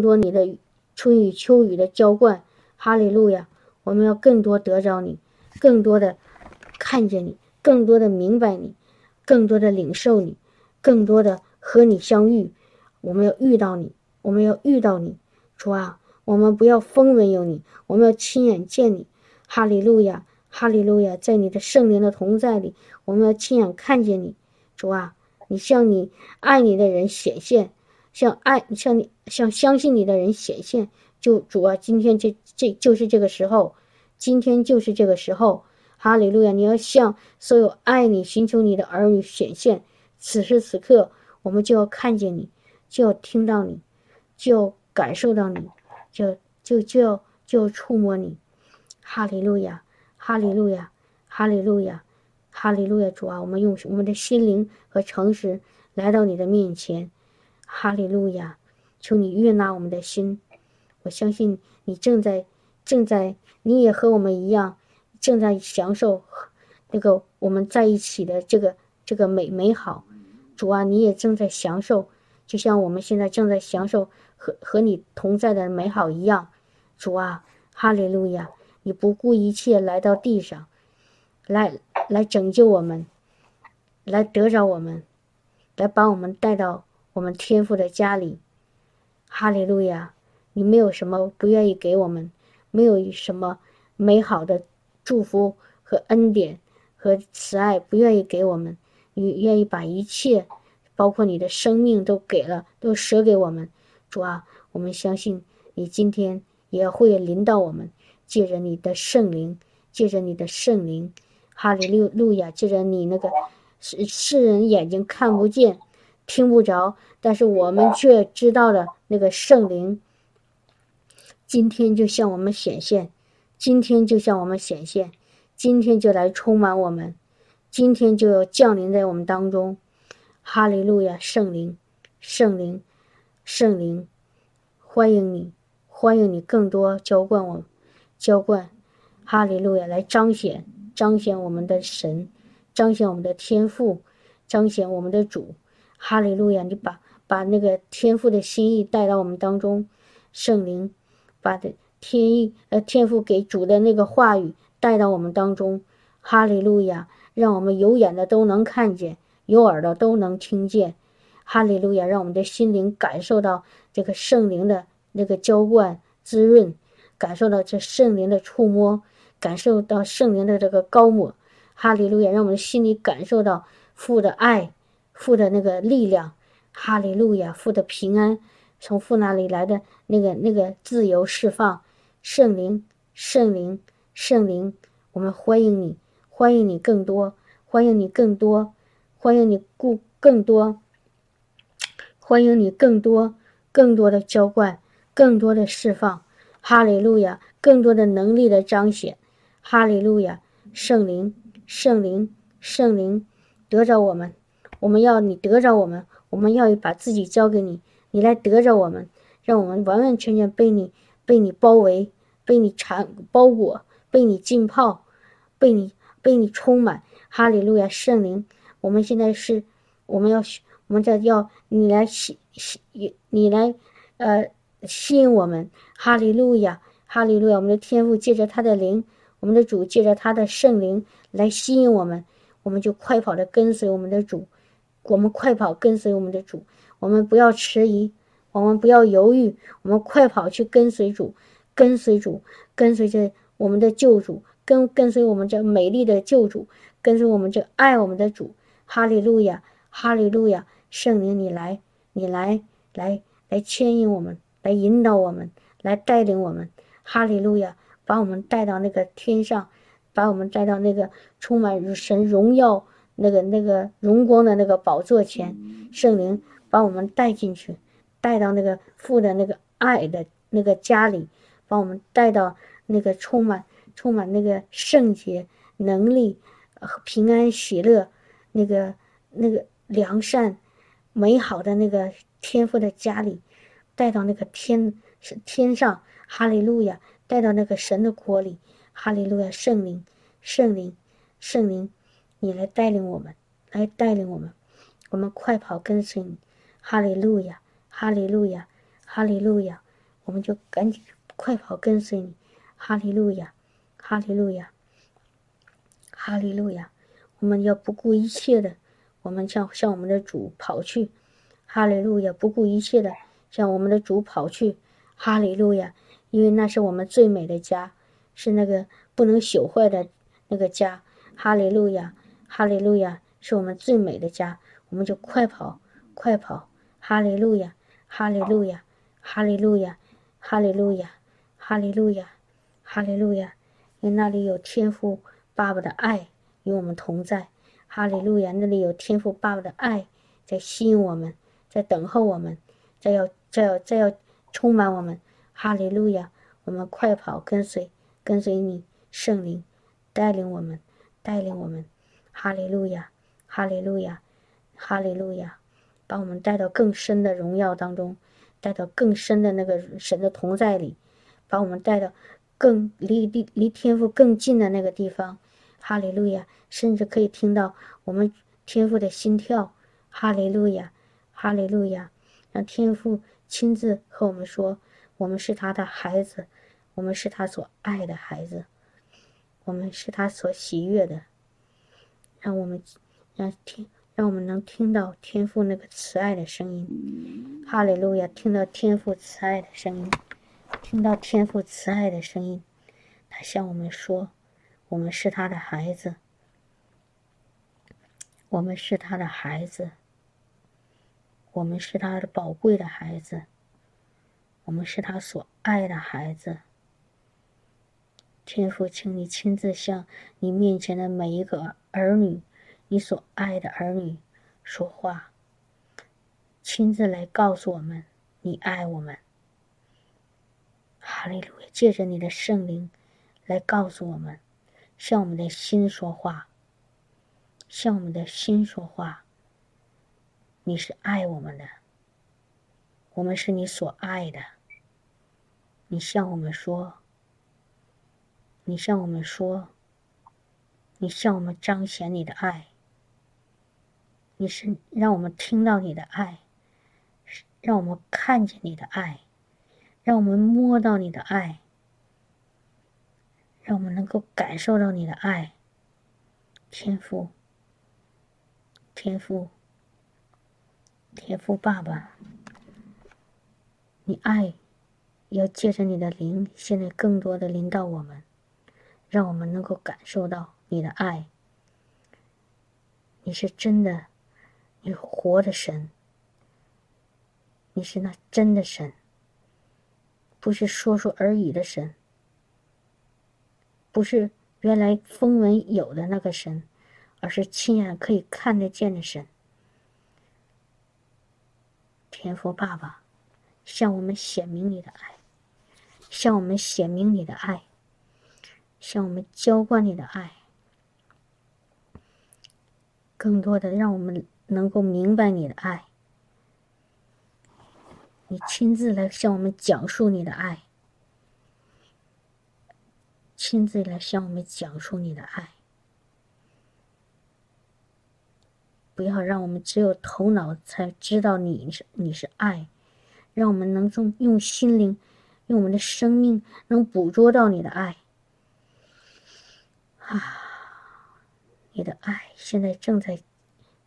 更多你的春雨秋雨的浇灌，哈利路亚！我们要更多得着你，更多的看见你，更多的明白你，更多的领受你，更多的和你相遇。我们要遇到你，我们要遇到你，主啊！我们不要风闻有你，我们要亲眼见你。哈利路亚，哈利路亚！在你的圣灵的同在里，我们要亲眼看见你，主啊！你向你爱你的人显现，向爱向你向相信你的人显现。就主啊，今天这这就是这个时候，今天就是这个时候。哈利路亚！你要向所有爱你、寻求你的儿女显现。此时此刻，我们就要看见你，就要听到你，就要感受到你。就就就要就要触摸你，哈利路亚，哈利路亚，哈利路亚，哈利路亚！主啊，我们用我们的心灵和诚实来到你的面前，哈利路亚！求你悦纳我们的心。我相信你正在正在，你也和我们一样，正在享受那个我们在一起的这个这个美美好。主啊，你也正在享受，就像我们现在正在享受。和和你同在的美好一样，主啊，哈利路亚！你不顾一切来到地上，来来拯救我们，来得着我们，来把我们带到我们天父的家里，哈利路亚！你没有什么不愿意给我们，没有什么美好的祝福和恩典和慈爱不愿意给我们，你愿意把一切，包括你的生命都给了，都舍给我们。主啊，我们相信你今天也会临到我们，借着你的圣灵，借着你的圣灵，哈利路路亚，借着你那个世世人眼睛看不见、听不着，但是我们却知道了那个圣灵，今天就向我们显现，今天就向我们显现，今天就来充满我们，今天就要降临在我们当中，哈利路亚，圣灵，圣灵。圣灵，欢迎你，欢迎你更多浇灌我，浇灌，哈利路亚，来彰显彰显我们的神，彰显我们的天赋，彰显我们的主，哈利路亚，你把把那个天赋的心意带到我们当中，圣灵，把的天意呃天赋给主的那个话语带到我们当中，哈利路亚，让我们有眼的都能看见，有耳朵都能听见。哈利路亚！让我们的心灵感受到这个圣灵的那个浇灌滋润，感受到这圣灵的触摸，感受到圣灵的这个高抹。哈利路亚！让我们的心里感受到父的爱，父的那个力量。哈利路亚！父的平安，从父那里来的那个那个自由释放。圣灵，圣灵，圣灵，我们欢迎你，欢迎你更多，欢迎你更多，欢迎你故更多。欢迎你更多、更多的浇灌，更多的释放，哈利路亚！更多的能力的彰显，哈利路亚！圣灵，圣灵，圣灵，得着我们，我们要你得着我们，我们要把自己交给你，你来得着我们，让我们完完全全被你、被你包围、被你缠包裹、被你浸泡、被你、被你充满，哈利路亚！圣灵，我们现在是，我们要。我们这要你来吸吸你来，呃，吸引我们，哈利路亚，哈利路亚！我们的天赋借着他的灵，我们的主借着他的圣灵来吸引我们，我们就快跑的跟随我们的主，我们快跑跟随我们的主，我们不要迟疑，我们不要犹豫，我们快跑去跟随主，跟随主，跟随着我们的救主，跟跟随我们这美丽的救主，跟随我们这爱我们的主，哈利路亚，哈利路亚。圣灵，你来，你来，来，来牵引我们，来引导我们，来带领我们。哈利路亚，把我们带到那个天上，把我们带到那个充满神荣耀、那个那个荣光的那个宝座前。圣灵，把我们带进去，带到那个父的那个爱的那个家里，把我们带到那个充满、充满那个圣洁、能力、平安、喜乐，那个那个良善。美好的那个天父的家里，带到那个天天上，哈利路亚！带到那个神的国里，哈利路亚！圣灵，圣灵，圣灵，你来带领我们，来带领我们，我们快跑跟随你，哈利路亚，哈利路亚，哈利路亚，我们就赶紧快跑跟随你。哈利路亚，哈利路亚，哈利路亚！我们要不顾一切的，我们向向我们的主跑去。哈利路亚，不顾一切的向我们的主跑去。哈利路亚，因为那是我们最美的家，是那个不能朽坏的那个家。哈利路亚，哈利路亚，是我们最美的家。我们就快跑，快跑！哈利路亚，哈利路亚，哈利路亚，哈利路亚，哈利路亚。哈利路亚，因为那里有天父爸爸的爱与我们同在。哈利路亚，那里有天父爸爸的爱在吸引我们，在等候我们，在要在要在要充满我们。哈利路亚，我们快跑，跟随跟随你，圣灵带领我们，带领我们。哈利路亚，哈利路亚，哈利路亚，把我们带到更深的荣耀当中，带到更深的那个神的同在里，把我们带到。更离离离天赋更近的那个地方，哈利路亚！甚至可以听到我们天赋的心跳，哈利路亚，哈利路亚！让天父亲自和我们说，我们是他的孩子，我们是他所爱的孩子，我们是他所喜悦的。让我们让听，让我们能听到天父那个慈爱的声音，哈利路亚！听到天父慈爱的声音。听到天父慈爱的声音，他向我们说：“我们是他的孩子，我们是他的孩子，我们是他的宝贵的孩子，我们是他所爱的孩子。”天父，请你亲自向你面前的每一个儿女，你所爱的儿女说话，亲自来告诉我们，你爱我们。哈利路亚！借着你的圣灵，来告诉我们，向我们的心说话，向我们的心说话。你是爱我们的，我们是你所爱的。你向我们说，你向我们说，你向我们彰显你的爱。你是让我们听到你的爱，让我们看见你的爱。让我们摸到你的爱，让我们能够感受到你的爱，天父，天父，天父爸爸，你爱要借着你的灵，现在更多的临到我们，让我们能够感受到你的爱。你是真的，你活的神，你是那真的神。不是说说而已的神，不是原来风闻有的那个神，而是亲眼可以看得见的神。天父爸爸，向我们显明你的爱，向我们显明你的爱，向我们浇灌你的爱，更多的让我们能够明白你的爱。你亲自来向我们讲述你的爱，亲自来向我们讲述你的爱，不要让我们只有头脑才知道你是你是爱，让我们能从用心灵，用我们的生命能捕捉到你的爱。啊，你的爱现在正在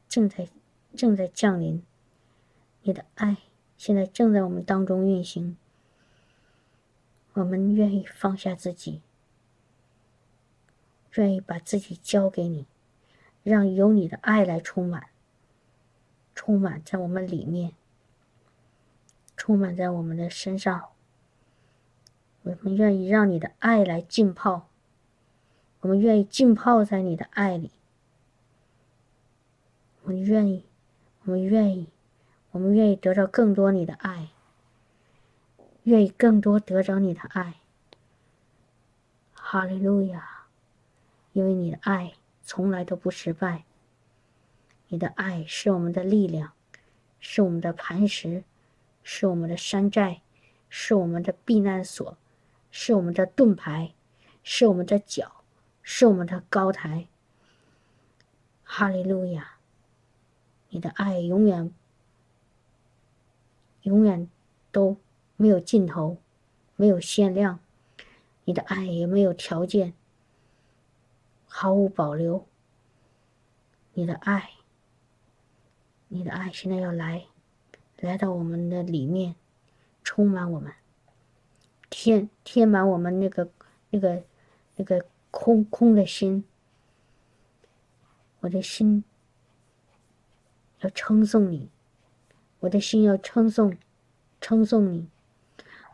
正在正在降临，你的爱。现在正在我们当中运行。我们愿意放下自己，愿意把自己交给你，让有你的爱来充满，充满在我们里面，充满在我们的身上。我们愿意让你的爱来浸泡，我们愿意浸泡在你的爱里。我们愿意，我们愿意。我们愿意得到更多你的爱，愿意更多得着你的爱。哈利路亚！因为你的爱从来都不失败，你的爱是我们的力量，是我们的磐石，是我们的山寨，是我们的避难所，是我们的盾牌，是我们的脚，是我们的高台。哈利路亚！你的爱永远。永远都没有尽头，没有限量，你的爱也没有条件，毫无保留。你的爱，你的爱现在要来，来到我们的里面，充满我们，填填满我们那个那个那个空空的心。我的心要称颂你，我的心要称颂称颂你，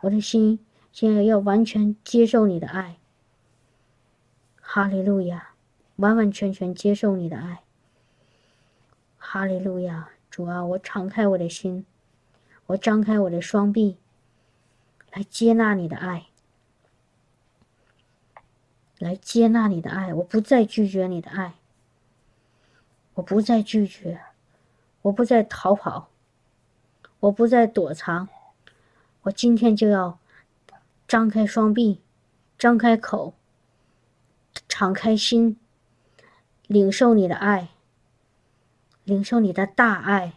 我的心现在要完全接受你的爱。哈利路亚，完完全全接受你的爱。哈利路亚，主啊，我敞开我的心，我张开我的双臂，来接纳你的爱，来接纳你的爱，我不再拒绝你的爱，我不再拒绝，我不再逃跑，我不再躲藏，我今天就要张开双臂，张开口，敞开心，领受你的爱。领受你的大爱，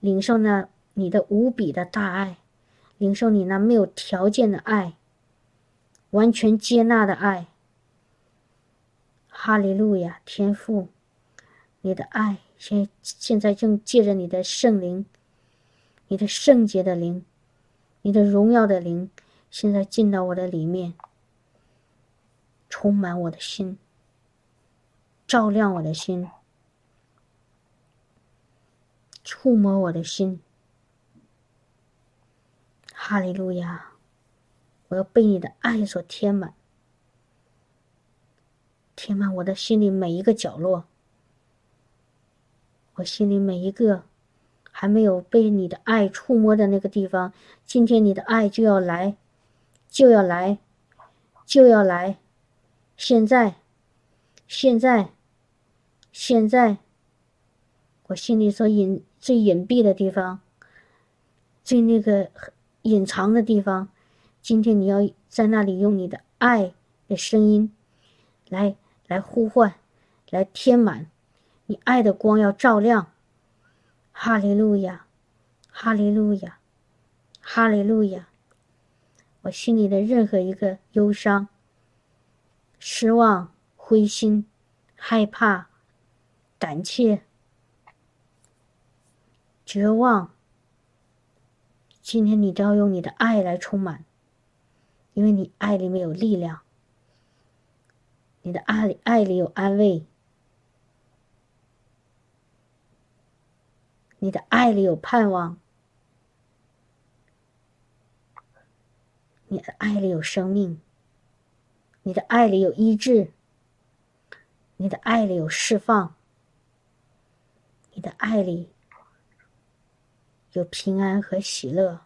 领受那你的无比的大爱，领受你那没有条件的爱，完全接纳的爱。哈利路亚，天父，你的爱现现在正借着你的圣灵，你的圣洁的灵，你的荣耀的灵，现在进到我的里面，充满我的心，照亮我的心。触摸我的心，哈利路亚！我要被你的爱所填满，填满我的心里每一个角落。我心里每一个还没有被你的爱触摸的那个地方，今天你的爱就要来，就要来，就要来！现在，现在，现在，我心里所隐。最隐蔽的地方，最那个隐藏的地方，今天你要在那里用你的爱的声音，来来呼唤，来填满，你爱的光要照亮。哈利路亚，哈利路亚，哈利路亚！我心里的任何一个忧伤、失望、灰心、害怕、胆怯。绝望。今天你都要用你的爱来充满，因为你爱里面有力量，你的爱里爱里有安慰，你的爱里有盼望，你的爱里有生命，你的爱里有医治，你的爱里有释放，你的爱里。有平安和喜乐，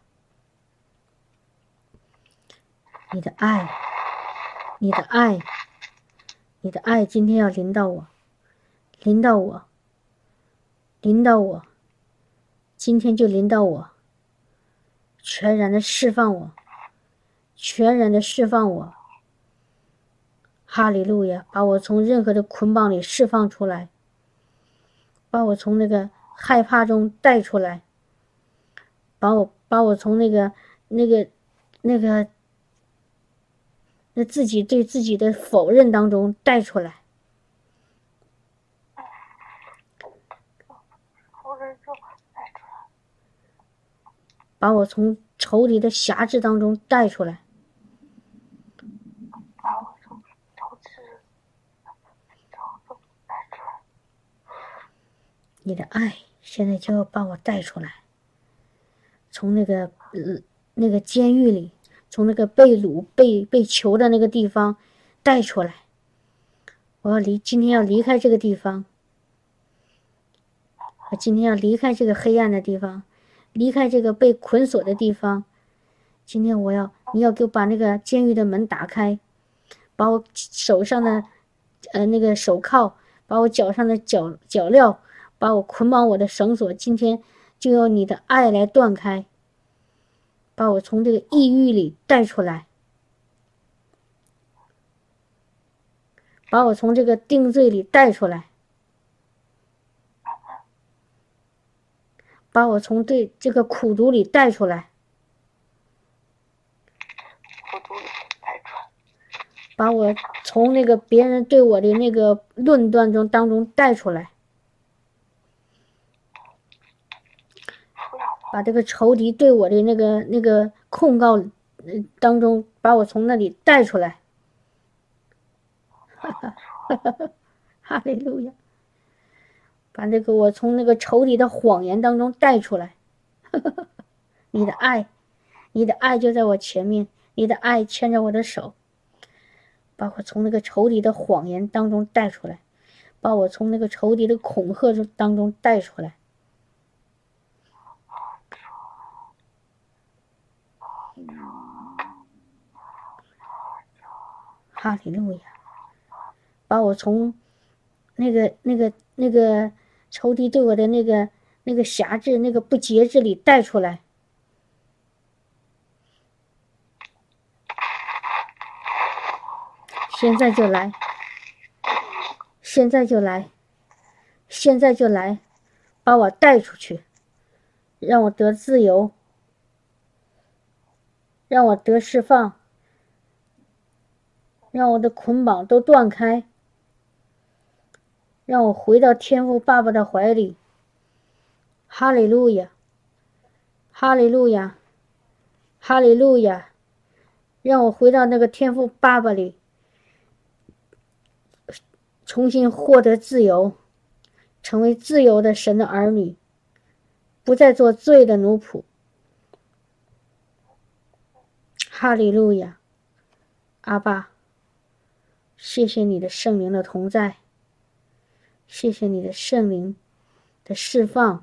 你的爱，你的爱，你的爱，今天要临到我，临到我，临到我，今天就临到我，全然的释放我，全然的释放我，哈利路亚，把我从任何的捆绑里释放出来，把我从那个害怕中带出来。把我把我从那个那个那个那自己对自己的否认当中带出来，把我从仇敌的辖制当中带出来，把我从仇敌带出来。你的爱现在就要把我带出来。从那个呃那个监狱里，从那个被掳、被被囚的那个地方带出来。我要离今天要离开这个地方，我今天要离开这个黑暗的地方，离开这个被捆锁的地方。今天我要你要给我把那个监狱的门打开，把我手上的呃那个手铐，把我脚上的脚脚镣，把我捆绑我的绳索，今天。就用你的爱来断开，把我从这个抑郁里带出来，把我从这个定罪里带出来，把我从对这个苦毒里带出来把我从那个别人对我的那个论断中当中带出来把这个仇敌对我的那个那个控告当中把我从那里带出来 哈利路亚把这个我从那个仇敌的谎言当中带出来。你的爱，你的爱就在我前面，你的爱牵着我的手。把我从那个仇敌的谎言当中带出来，把我从那个仇敌的恐吓中当中带出来。哈利路亚！把我从那个、那个、那个仇敌对我的那个、那个辖制、那个不节制里带出来。现在就来，现在就来，现在就来，把我带出去，让我得自由，让我得释放，让我的捆绑都断开，让我回到天父爸爸的怀里。哈利路亚，哈利路亚，哈利路亚，让我回到那个天父爸爸里。重新获得自由，成为自由的神的儿女，不再做罪的奴仆。哈利路亚，阿爸，谢谢你的圣灵的同在，谢谢你的圣灵的释放，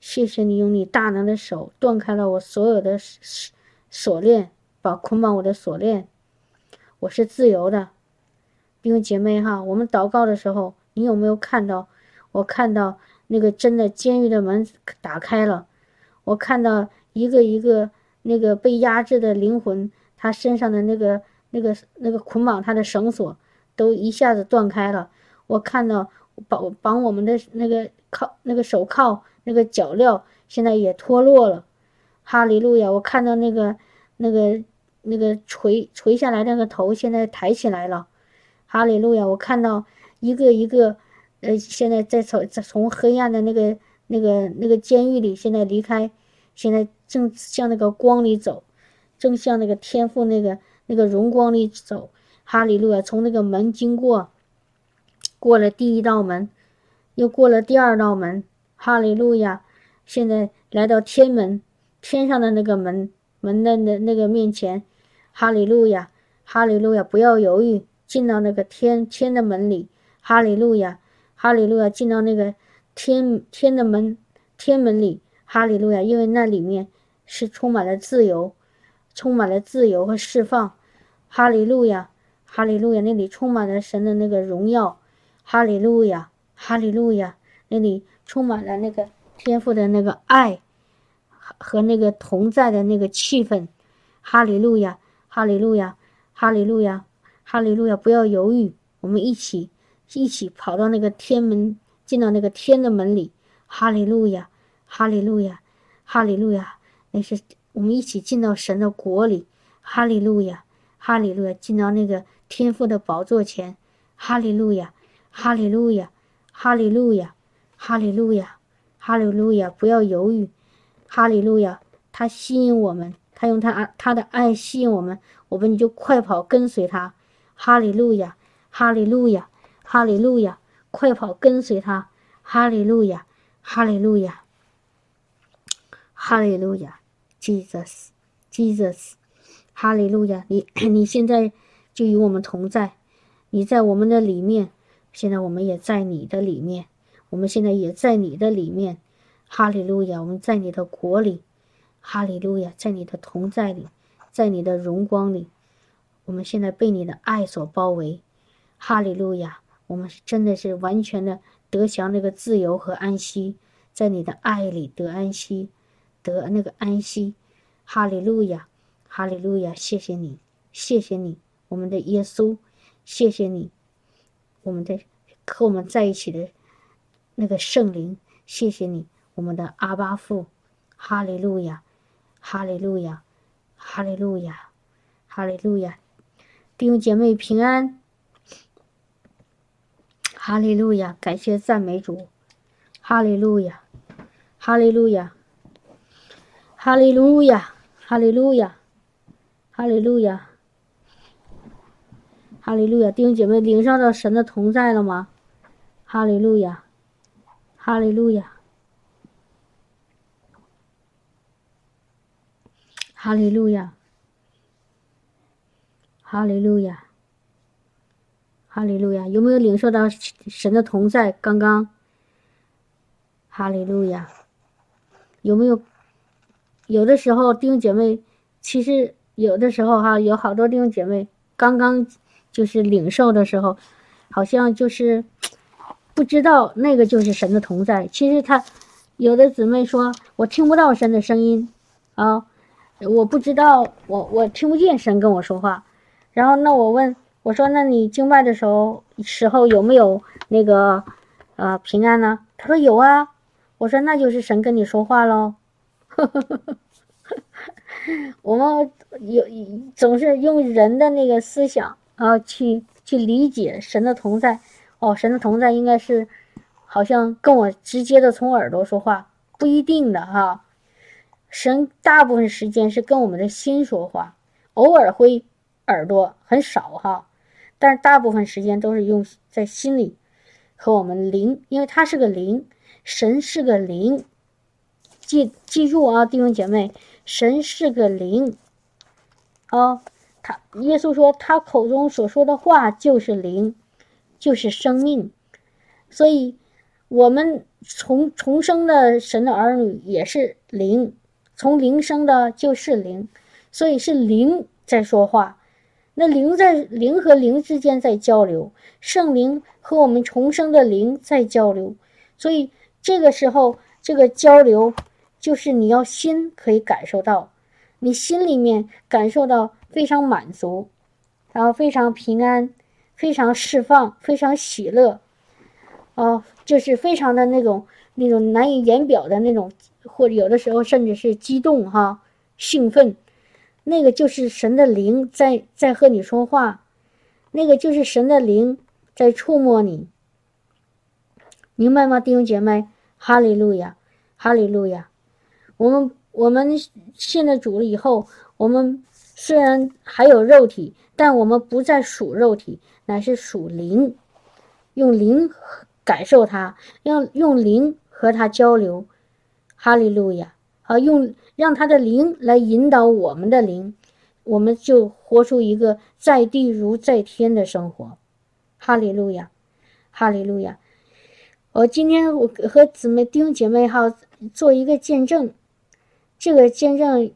谢谢你用你大能的手断开了我所有的锁链，把捆绑我的锁链，我是自由的。弟兄姐妹哈，我们祷告的时候，你有没有看到？我看到那个真的监狱的门打开了，我看到一个一个那个被压制的灵魂，他身上的那个那个那个捆绑他的绳索都一下子断开了。我看到绑绑我们的那个铐那个手铐那个脚镣现在也脱落了。哈利路亚！我看到那个那个那个垂垂下来那个头现在抬起来了。哈利路亚！我看到一个一个，呃，现在在从从黑暗的那个那个那个监狱里，现在离开，现在正向那个光里走，正向那个天赋那个那个荣光里走。哈利路亚！从那个门经过，过了第一道门，又过了第二道门。哈利路亚！现在来到天门，天上的那个门门的那那个面前。哈利路亚！哈利路亚！不要犹豫。进到那个天天的门里，哈利路亚，哈利路亚！进到那个天天的门天门里，哈利路亚！因为那里面是充满了自由，充满了自由和释放，哈利路亚，哈利路亚！那里充满了神的那个荣耀，哈利路亚，哈利路亚！那里充满了那个天赋的那个爱和那个同在的那个气氛，哈利路亚，哈利路亚，哈利路亚。哈利路亚！不要犹豫，我们一起，一起跑到那个天门，进到那个天的门里。哈利路亚，哈利路亚，哈利路亚！那是我们一起进到神的国里。哈利路亚，哈利路亚！进到那个天父的宝座前。哈利路亚，哈利路亚，哈利路亚，哈利路亚，哈利路亚！不要犹豫，哈利路亚！他吸引我们，他用他他的爱吸引我们，我们就快跑跟随他。哈利路亚，哈利路亚，哈利路亚！快跑，跟随他！哈利路亚，哈利路亚，哈利路亚！Jesus，Jesus，哈利路亚！你你现在就与我们同在，你在我们的里面，现在我们也在你的里面，我们现在也在你的里面。哈利路亚！我们在你的国里，哈利路亚，在你的同在里，在你的荣光里。我们现在被你的爱所包围，哈利路亚！我们是真的是完全的得享那个自由和安息，在你的爱里得安息，得那个安息，哈利路亚，哈利路亚！谢谢你，谢谢你，我们的耶稣，谢谢你，我们的和我们在一起的那个圣灵，谢谢你，我们的阿巴父，哈利路亚，哈利路亚，哈利路亚，哈利路亚。弟兄姐妹平安。哈利路亚，感谢赞美主。哈利路亚，哈利路亚，哈利路亚，哈利路亚，哈利路亚，哈利路亚。弟兄姐妹，领受到神的同在了吗？哈利路亚，哈利路亚，哈利路亚，哈利路亚。哈利路亚，有没有领受到神的同在？刚刚，哈利路亚，有没有？有的时候弟兄姐妹，其实有的时候哈，有好多弟兄姐妹刚刚就是领受的时候，好像就是不知道那个就是神的同在。其实他有的姊妹说，我听不到神的声音啊，我不知道，我我听不见神跟我说话。然后那我问。我说：“那你敬拜的时候时候有没有那个呃平安呢？”他说：“有啊。”我说：“那就是神跟你说话喽。”我们有总是用人的那个思想啊去去理解神的同在。哦，神的同在应该是好像跟我直接的从耳朵说话，不一定的哈。神大部分时间是跟我们的心说话，偶尔会耳朵很少哈。但是大部分时间都是用在心里，和我们灵，因为它是个灵，神是个灵，记记住啊，弟兄姐妹，神是个灵，啊，他耶稣说他口中所说的话就是灵，就是生命，所以我们重重生的神的儿女也是灵，从灵生的就是灵，所以是灵在说话。那灵在灵和灵之间在交流，圣灵和我们重生的灵在交流，所以这个时候这个交流就是你要心可以感受到，你心里面感受到非常满足，然后非常平安，非常释放，非常喜乐，啊，就是非常的那种那种难以言表的那种，或者有的时候甚至是激动哈，兴奋。那个就是神的灵在在和你说话，那个就是神的灵在触摸你，明白吗，弟兄姐妹？哈利路亚，哈利路亚！我们我们信了主了以后，我们虽然还有肉体，但我们不再属肉体，乃是属灵，用灵感受它，要用灵和它交流。哈利路亚！啊，用。让他的灵来引导我们的灵，我们就活出一个在地如在天的生活。哈利路亚，哈利路亚！我今天我和姊妹弟兄姐妹哈做一个见证，这个见证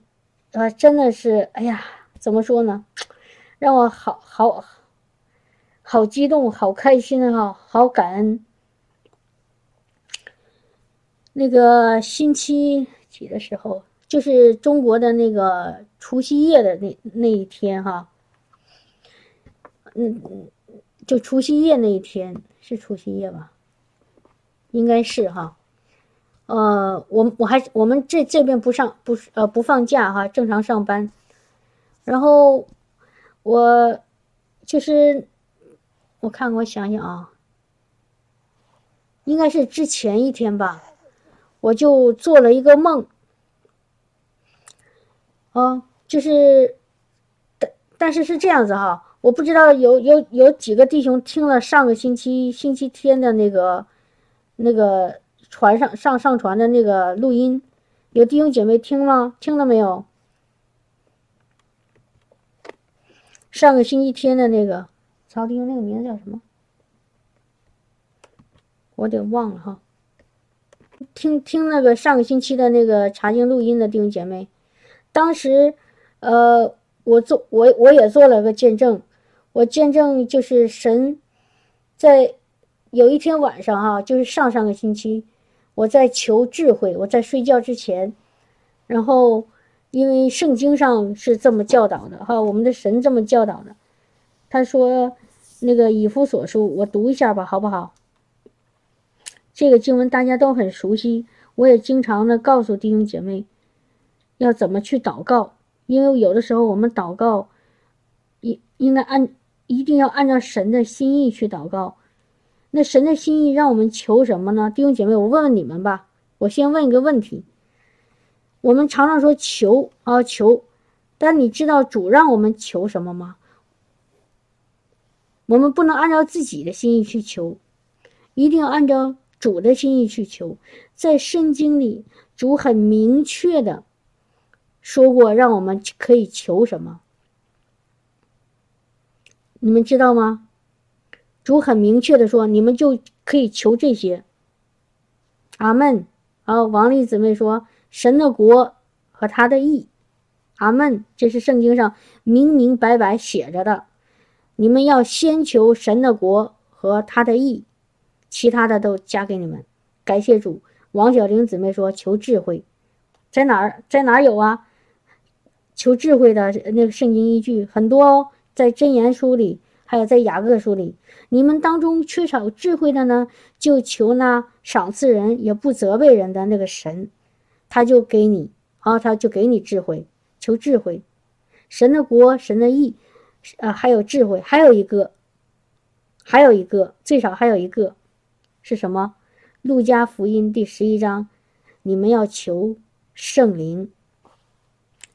啊真的是哎呀，怎么说呢？让我好好好激动，好开心哈，好感恩。那个星期几的时候？就是中国的那个除夕夜的那那一天哈，嗯，就除夕夜那一天是除夕夜吧？应该是哈，呃，我我还我们这这边不上不呃不放假哈，正常上班。然后我就是我看我想想啊，应该是之前一天吧，我就做了一个梦。啊，就是，但但是是这样子哈，我不知道有有有几个弟兄听了上个星期星期天的那个那个船上上上传的那个录音，有弟兄姐妹听吗？听了没有？上个星期天的那个，曹弟兄那个名字叫什么？我得忘了哈。听听那个上个星期的那个查经录音的弟兄姐妹。当时，呃，我做我我也做了个见证，我见证就是神，在有一天晚上哈，就是上上个星期，我在求智慧，我在睡觉之前，然后因为圣经上是这么教导的哈，我们的神这么教导的，他说那个以弗所书，我读一下吧，好不好？这个经文大家都很熟悉，我也经常的告诉弟兄姐妹。要怎么去祷告？因为有的时候我们祷告，一应该按一定要按照神的心意去祷告。那神的心意让我们求什么呢？弟兄姐妹，我问问你们吧。我先问一个问题：我们常常说求啊求，但你知道主让我们求什么吗？我们不能按照自己的心意去求，一定要按照主的心意去求。在圣经里，主很明确的说过，让我们可以求什么。你们知道吗？主很明确的说，你们就可以求这些。阿门。啊，王丽姊妹说，神的国和他的义。阿门。这是圣经上明明白白写着的。你们要先求神的国和他的义，其他的都加给你们。感谢主。王小玲姊妹说：“求智慧，在哪儿？在哪儿有啊？求智慧的那个圣经依据很多哦，在箴言书里，还有在雅各书里。你们当中缺少智慧的呢，就求那赏赐人也不责备人的那个神，他就给你啊，他就给你智慧。求智慧，神的国，神的义。”啊，还有智慧，还有一个，还有一个，最少还有一个，是什么？路加福音第十一章，你们要求圣灵，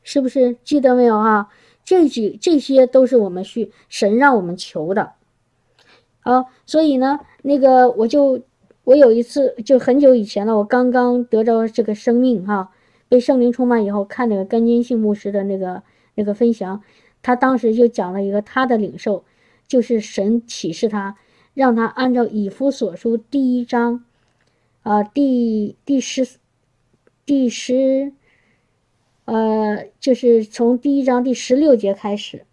是不是记得没有啊？这几这些都是我们去神让我们求的。啊，所以呢，那个我就我有一次就很久以前了，我刚刚得着这个生命哈，被圣灵充满以后，看那个甘金信牧师的那个那个分享。他当时就讲了一个他的领受，就是神启示他，让他按照以弗所书第一章，啊，第第十，第十，呃，就是从第一章第十六节开始，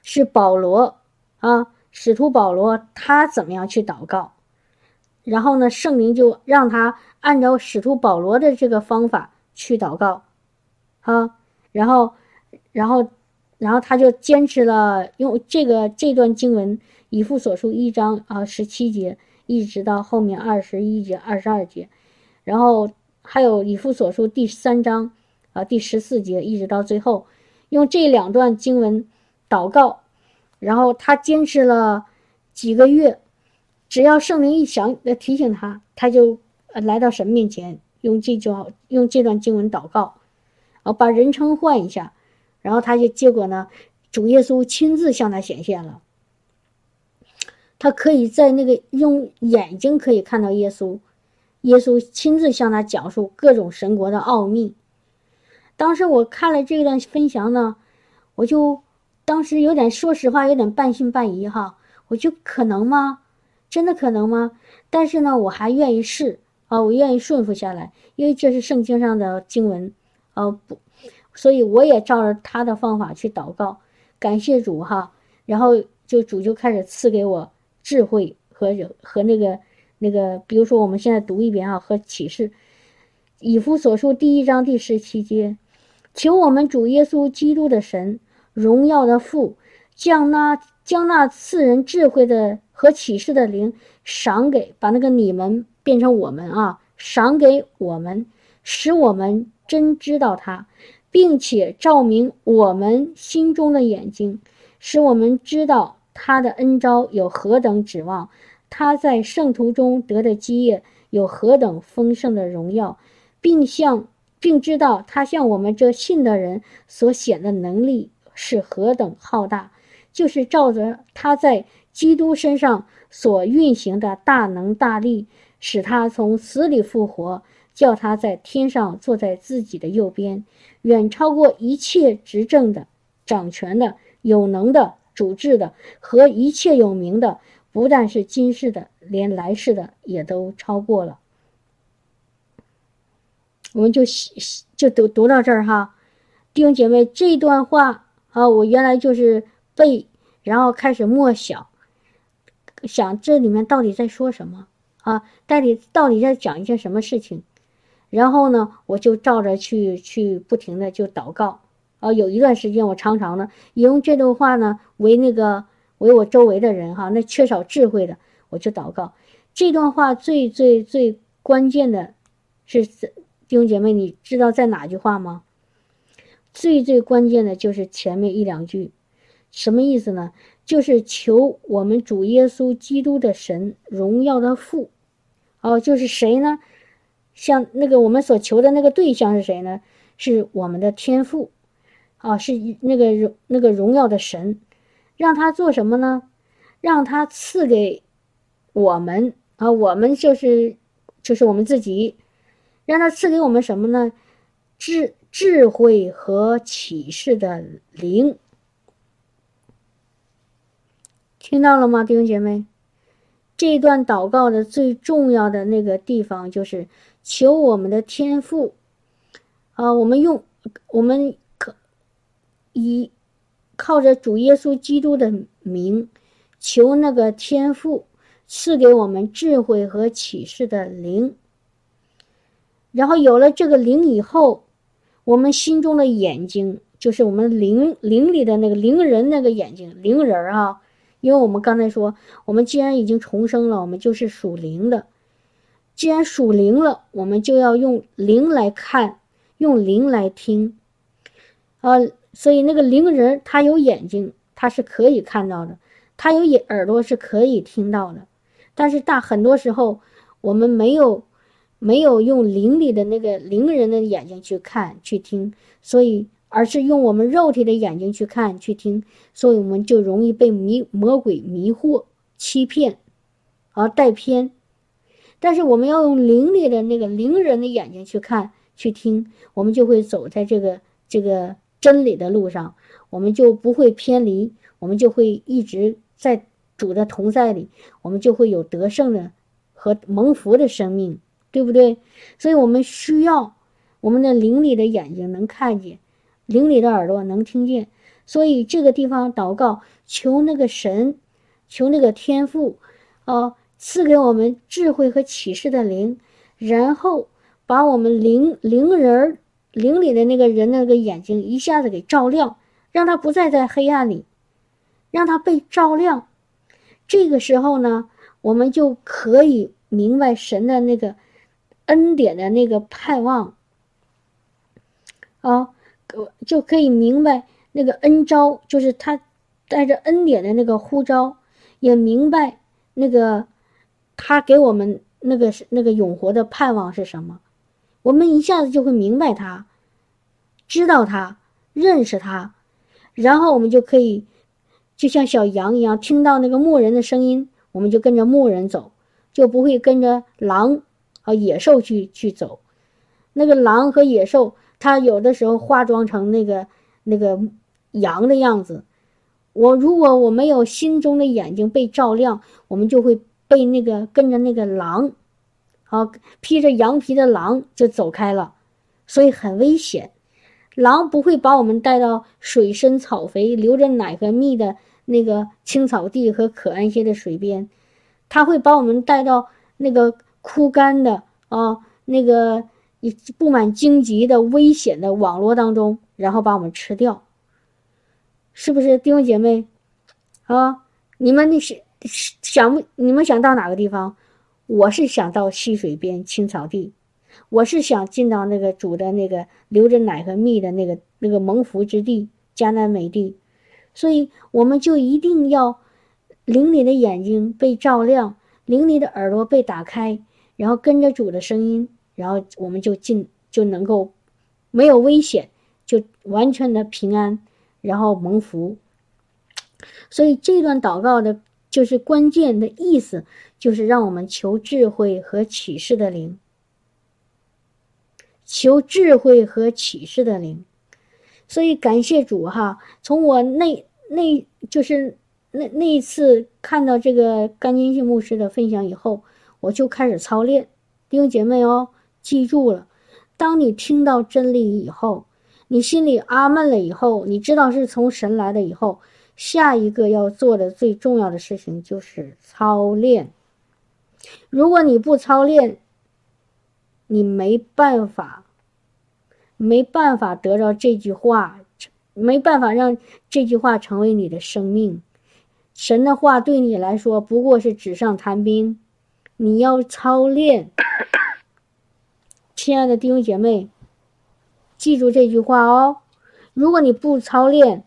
是保罗啊，使徒保罗他怎么样去祷告，然后呢，圣灵就让他按照使徒保罗的这个方法去祷告，啊，然后，然后。然后他就坚持了，用这个这段经文以父所述一章啊十七节，一直到后面二十一节、二十二节，然后还有以父所述第三章啊第十四节，一直到最后，用这两段经文祷告，然后他坚持了几个月，只要圣灵一想呃提醒他，他就呃来到神面前，用这句用这段经文祷告，啊把人称换一下。然后他就结果呢，主耶稣亲自向他显现了。他可以在那个用眼睛可以看到耶稣，耶稣亲自向他讲述各种神国的奥秘。当时我看了这段分享呢，我就当时有点说实话，有点半信半疑哈。我就可能吗？真的可能吗？但是呢，我还愿意试啊，我愿意顺服下来，因为这是圣经上的经文，呃不。所以我也照着他的方法去祷告，感谢主哈，然后就主就开始赐给我智慧和和那个那个，比如说我们现在读一遍啊，和启示，以弗所书第一章第十七节，求我们主耶稣基督的神荣耀的父，降那将那赐人智慧的和启示的灵赏给，把那个你们变成我们啊，赏给我们，使我们真知道他。并且照明我们心中的眼睛，使我们知道他的恩招有何等指望，他在圣徒中得的基业有何等丰盛的荣耀，并向并知道他向我们这信的人所显的能力是何等浩大，就是照着他在基督身上所运行的大能大力，使他从死里复活。叫他在天上坐在自己的右边，远超过一切执政的、掌权的、有能的、主治的和一切有名的，不但是今世的，连来世的也都超过了。我们就就读读到这儿哈，弟兄姐妹，这段话啊，我原来就是背，然后开始默想，想这里面到底在说什么啊？到底到底在讲一些什么事情？然后呢，我就照着去去不停的就祷告，啊，有一段时间我常常呢也用这段话呢为那个为我周围的人哈，那缺少智慧的我就祷告。这段话最最最关键的是弟兄姐妹，你知道在哪句话吗？最最关键的就是前面一两句，什么意思呢？就是求我们主耶稣基督的神荣耀的父，哦，就是谁呢？像那个我们所求的那个对象是谁呢？是我们的天父，啊，是那个荣那个荣耀的神，让他做什么呢？让他赐给我们啊，我们就是就是我们自己，让他赐给我们什么呢？智智慧和启示的灵。听到了吗，弟兄姐妹？这段祷告的最重要的那个地方，就是求我们的天赋啊，我们用我们可以靠着主耶稣基督的名，求那个天赋赐给我们智慧和启示的灵。然后有了这个灵以后，我们心中的眼睛，就是我们灵灵里的那个灵人那个眼睛，灵人啊。因为我们刚才说，我们既然已经重生了，我们就是属灵的。既然属灵了，我们就要用灵来看，用灵来听。啊，所以那个灵人他有眼睛，他是可以看到的；他有眼耳朵是可以听到的。但是大很多时候，我们没有没有用灵里的那个灵人的眼睛去看去听，所以。而是用我们肉体的眼睛去看、去听，所以我们就容易被迷魔鬼迷惑、欺骗，而带偏。但是我们要用灵里的那个灵人的眼睛去看、去听，我们就会走在这个这个真理的路上，我们就不会偏离，我们就会一直在主的同在里，我们就会有得胜的和蒙福的生命，对不对？所以我们需要我们的灵里的眼睛能看见。灵里的耳朵能听见，所以这个地方祷告，求那个神，求那个天父，啊，赐给我们智慧和启示的灵，然后把我们灵灵人灵里的那个人那个眼睛一下子给照亮，让他不再在黑暗里，让他被照亮。这个时候呢，我们就可以明白神的那个恩典的那个盼望，啊。就可以明白那个恩招，就是他带着恩典的那个呼召，也明白那个他给我们那个那个永活的盼望是什么。我们一下子就会明白他，知道他，认识他，然后我们就可以就像小羊一样，听到那个牧人的声音，我们就跟着牧人走，就不会跟着狼和野兽去去走。那个狼和野兽。他有的时候化妆成那个那个羊的样子，我如果我没有心中的眼睛被照亮，我们就会被那个跟着那个狼，好披着羊皮的狼就走开了，所以很危险。狼不会把我们带到水深草肥、流着奶和蜜的那个青草地和可安些的水边，它会把我们带到那个枯干的啊那个。布满荆棘的危险的网络当中，然后把我们吃掉，是不是弟兄姐妹？啊，你们那是想不？你们想到哪个地方？我是想到溪水边青草地，我是想进到那个主的那个流着奶和蜜的那个那个蒙福之地迦南美地，所以我们就一定要灵里的眼睛被照亮，灵里的耳朵被打开，然后跟着主的声音。然后我们就进就能够没有危险，就完全的平安，然后蒙福。所以这段祷告的就是关键的意思，就是让我们求智慧和启示的灵，求智慧和启示的灵。所以感谢主哈！从我那那就是那那一次看到这个甘金信牧师的分享以后，我就开始操练弟兄姐妹哦。记住了，当你听到真理以后，你心里阿闷了以后，你知道是从神来的以后，下一个要做的最重要的事情就是操练。如果你不操练，你没办法，没办法得到这句话，没办法让这句话成为你的生命。神的话对你来说不过是纸上谈兵，你要操练。亲爱的弟兄姐妹，记住这句话哦。如果你不操练，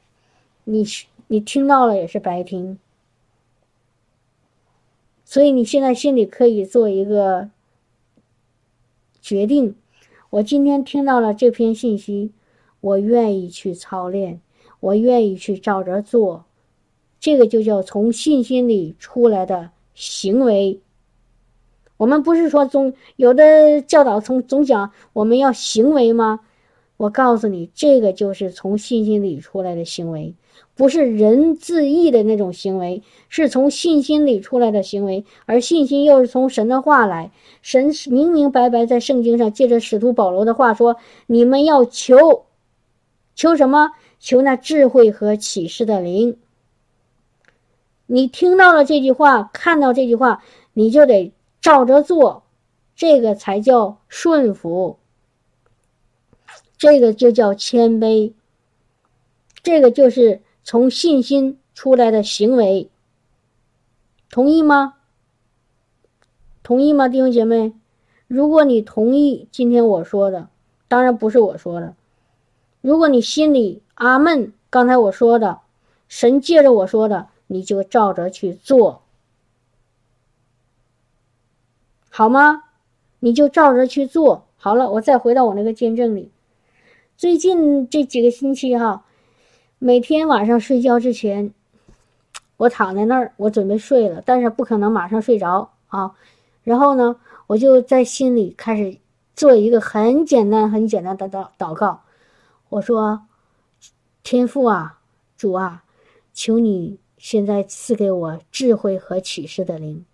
你你听到了也是白听。所以你现在心里可以做一个决定：我今天听到了这篇信息，我愿意去操练，我愿意去照着做。这个就叫从信心里出来的行为。我们不是说总有的教导从总讲我们要行为吗？我告诉你，这个就是从信心里出来的行为，不是人自意的那种行为，是从信心里出来的行为。而信心又是从神的话来，神明明白白在圣经上借着使徒保罗的话说：“你们要求，求什么？求那智慧和启示的灵。”你听到了这句话，看到这句话，你就得照着做，这个才叫顺服，这个就叫谦卑，这个就是从信心出来的行为，同意吗？同意吗，弟兄姐妹？如果你同意今天我说的，当然不是我说的，如果你心里阿门，刚才我说的，神借着我说的。你就照着去做，好吗？你就照着去做好了。我再回到我那个见证里，最近这几个星期哈，每天晚上睡觉之前，我躺在那儿，我准备睡了，但是不可能马上睡着啊。然后呢，我就在心里开始做一个很简单、很简单的祷祷告。我说：“天父啊，主啊，求你。”现在赐给我智慧和启示的灵，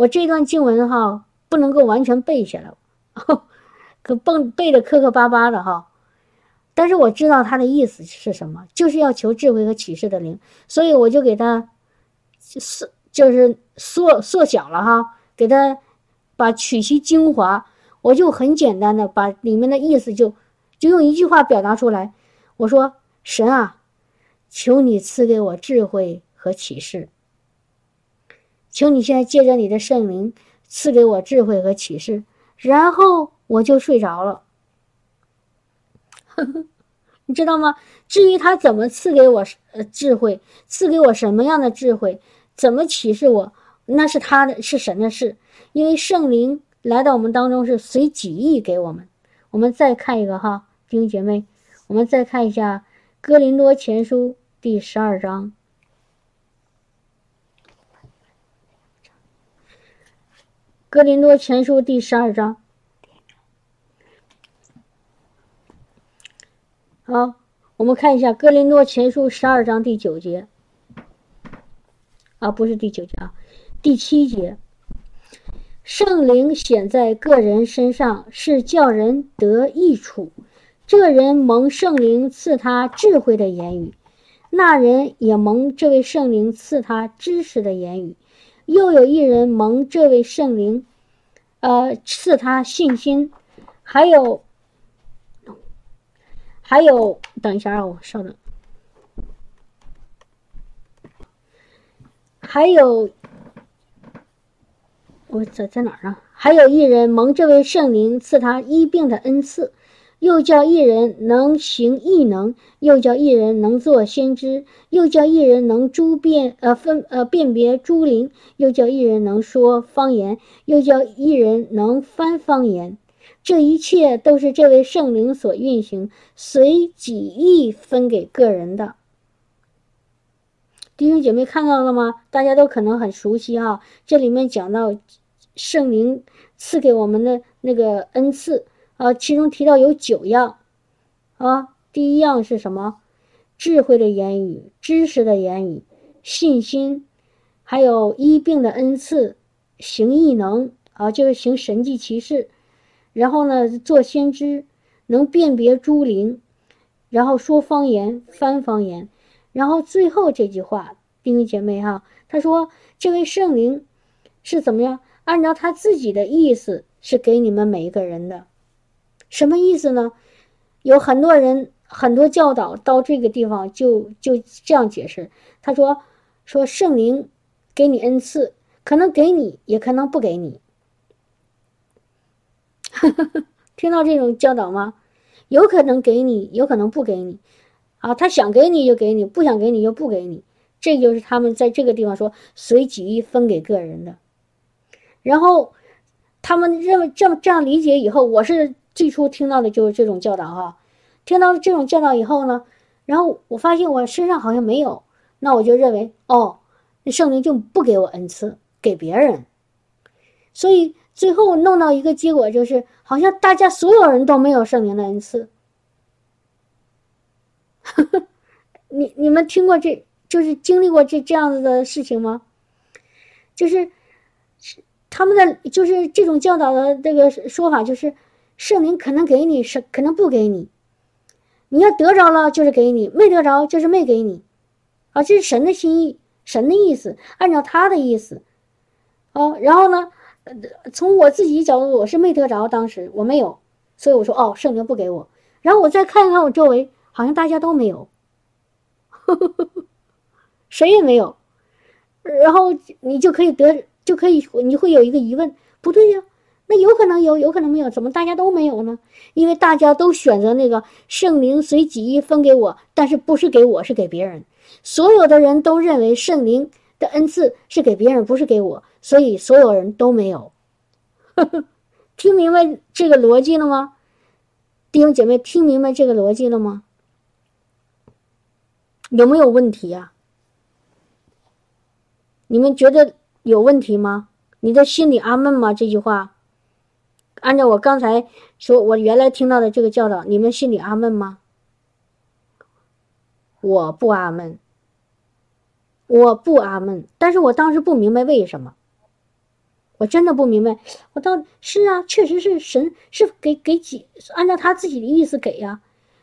我这段经文哈不能够完全背下来，可蹦背的磕磕巴巴的哈，但是我知道他的意思是什么，就是要求智慧和启示的灵，所以我就给他缩，就是缩缩小了哈，给他把取其精华，我就很简单的把里面的意思就就用一句话表达出来，我说神啊。求你赐给我智慧和启示。求你现在借着你的圣灵赐给我智慧和启示，然后我就睡着了。你知道吗？至于他怎么赐给我呃智慧，赐给我什么样的智慧，怎么启示我，那是他的是神的事。因为圣灵来到我们当中是随己意给我们。我们再看一个哈，弟兄姐妹，我们再看一下《哥林多前书》。第十二章，《格林多前书》第十二章。好，我们看一下《格林多前书》十二章第九节。啊，不是第九节啊，第七节。圣灵显在个人身上，是叫人得益处。这人蒙圣灵赐他智慧的言语。那人也蒙这位圣灵赐他知识的言语，又有一人蒙这位圣灵，呃，赐他信心，还有，还有，等一下啊，我稍等，还有，我在在哪儿呢？还有一人蒙这位圣灵赐他医病的恩赐。又叫一人能行异能，又叫一人能做先知，又叫一人能诸辨呃分呃辨别诸灵，又叫一人能说方言，又叫一人能翻方言。这一切都是这位圣灵所运行，随己意分给个人的。弟兄姐妹看到了吗？大家都可能很熟悉哈。这里面讲到圣灵赐给我们的那个恩赐。啊，其中提到有九样，啊，第一样是什么？智慧的言语、知识的言语、信心，还有医病的恩赐、行异能，啊，就是行神迹奇事，然后呢，做先知，能辨别诸灵，然后说方言、翻方言，然后最后这句话，弟兄姐妹哈，他说这位圣灵是怎么样？按照他自己的意思是给你们每一个人的。什么意思呢？有很多人很多教导到这个地方就就这样解释。他说：“说圣灵给你恩赐，可能给你，也可能不给你。”听到这种教导吗？有可能给你，有可能不给你。啊，他想给你就给你，不想给你就不给你。这就是他们在这个地方说随己意分给个人的。然后他们认为这么这样理解以后，我是最初听到的就是这种教导哈。听到了这种教导以后呢，然后我发现我身上好像没有，那我就认为哦，那圣灵就不给我恩赐，给别人。所以最后弄到一个结果就是，好像大家所有人都没有圣灵的恩赐。你你们听过这就是经历过这这样子的事情吗？就是他们的就是这种教导的这个说法，就是圣灵可能给你，是可能不给你。你要得着了就是给你，没得着就是没给你，啊，这是神的心意，神的意思，按照他的意思，哦，然后呢，从我自己角度，我是没得着，当时我没有，所以我说哦，圣灵不给我，然后我再看一看我周围。好像大家都没有，谁也没有，然后你就可以得，就可以你会有一个疑问，不对呀，那有有，有可能没有，怎么大家都没有呢？因为大家都选择那个圣灵随己意分给我，但是不是给我，是给别人。所有的人都认为圣灵的恩赐是给别人，不是给我，所以所有人都没有。听明白这个逻辑了吗？弟兄姐妹，听明白这个逻辑了吗？有没有问题呀？你们觉得有问题吗？你的心里阿闷吗？这句话，按照我刚才说，我原来听到的这个教导，你们心里阿闷吗？我不阿闷，我不阿闷，但是我当时不明白为什么，我真的不明白。我到是啊，确实是神是给给几按照他自己的意思给呀，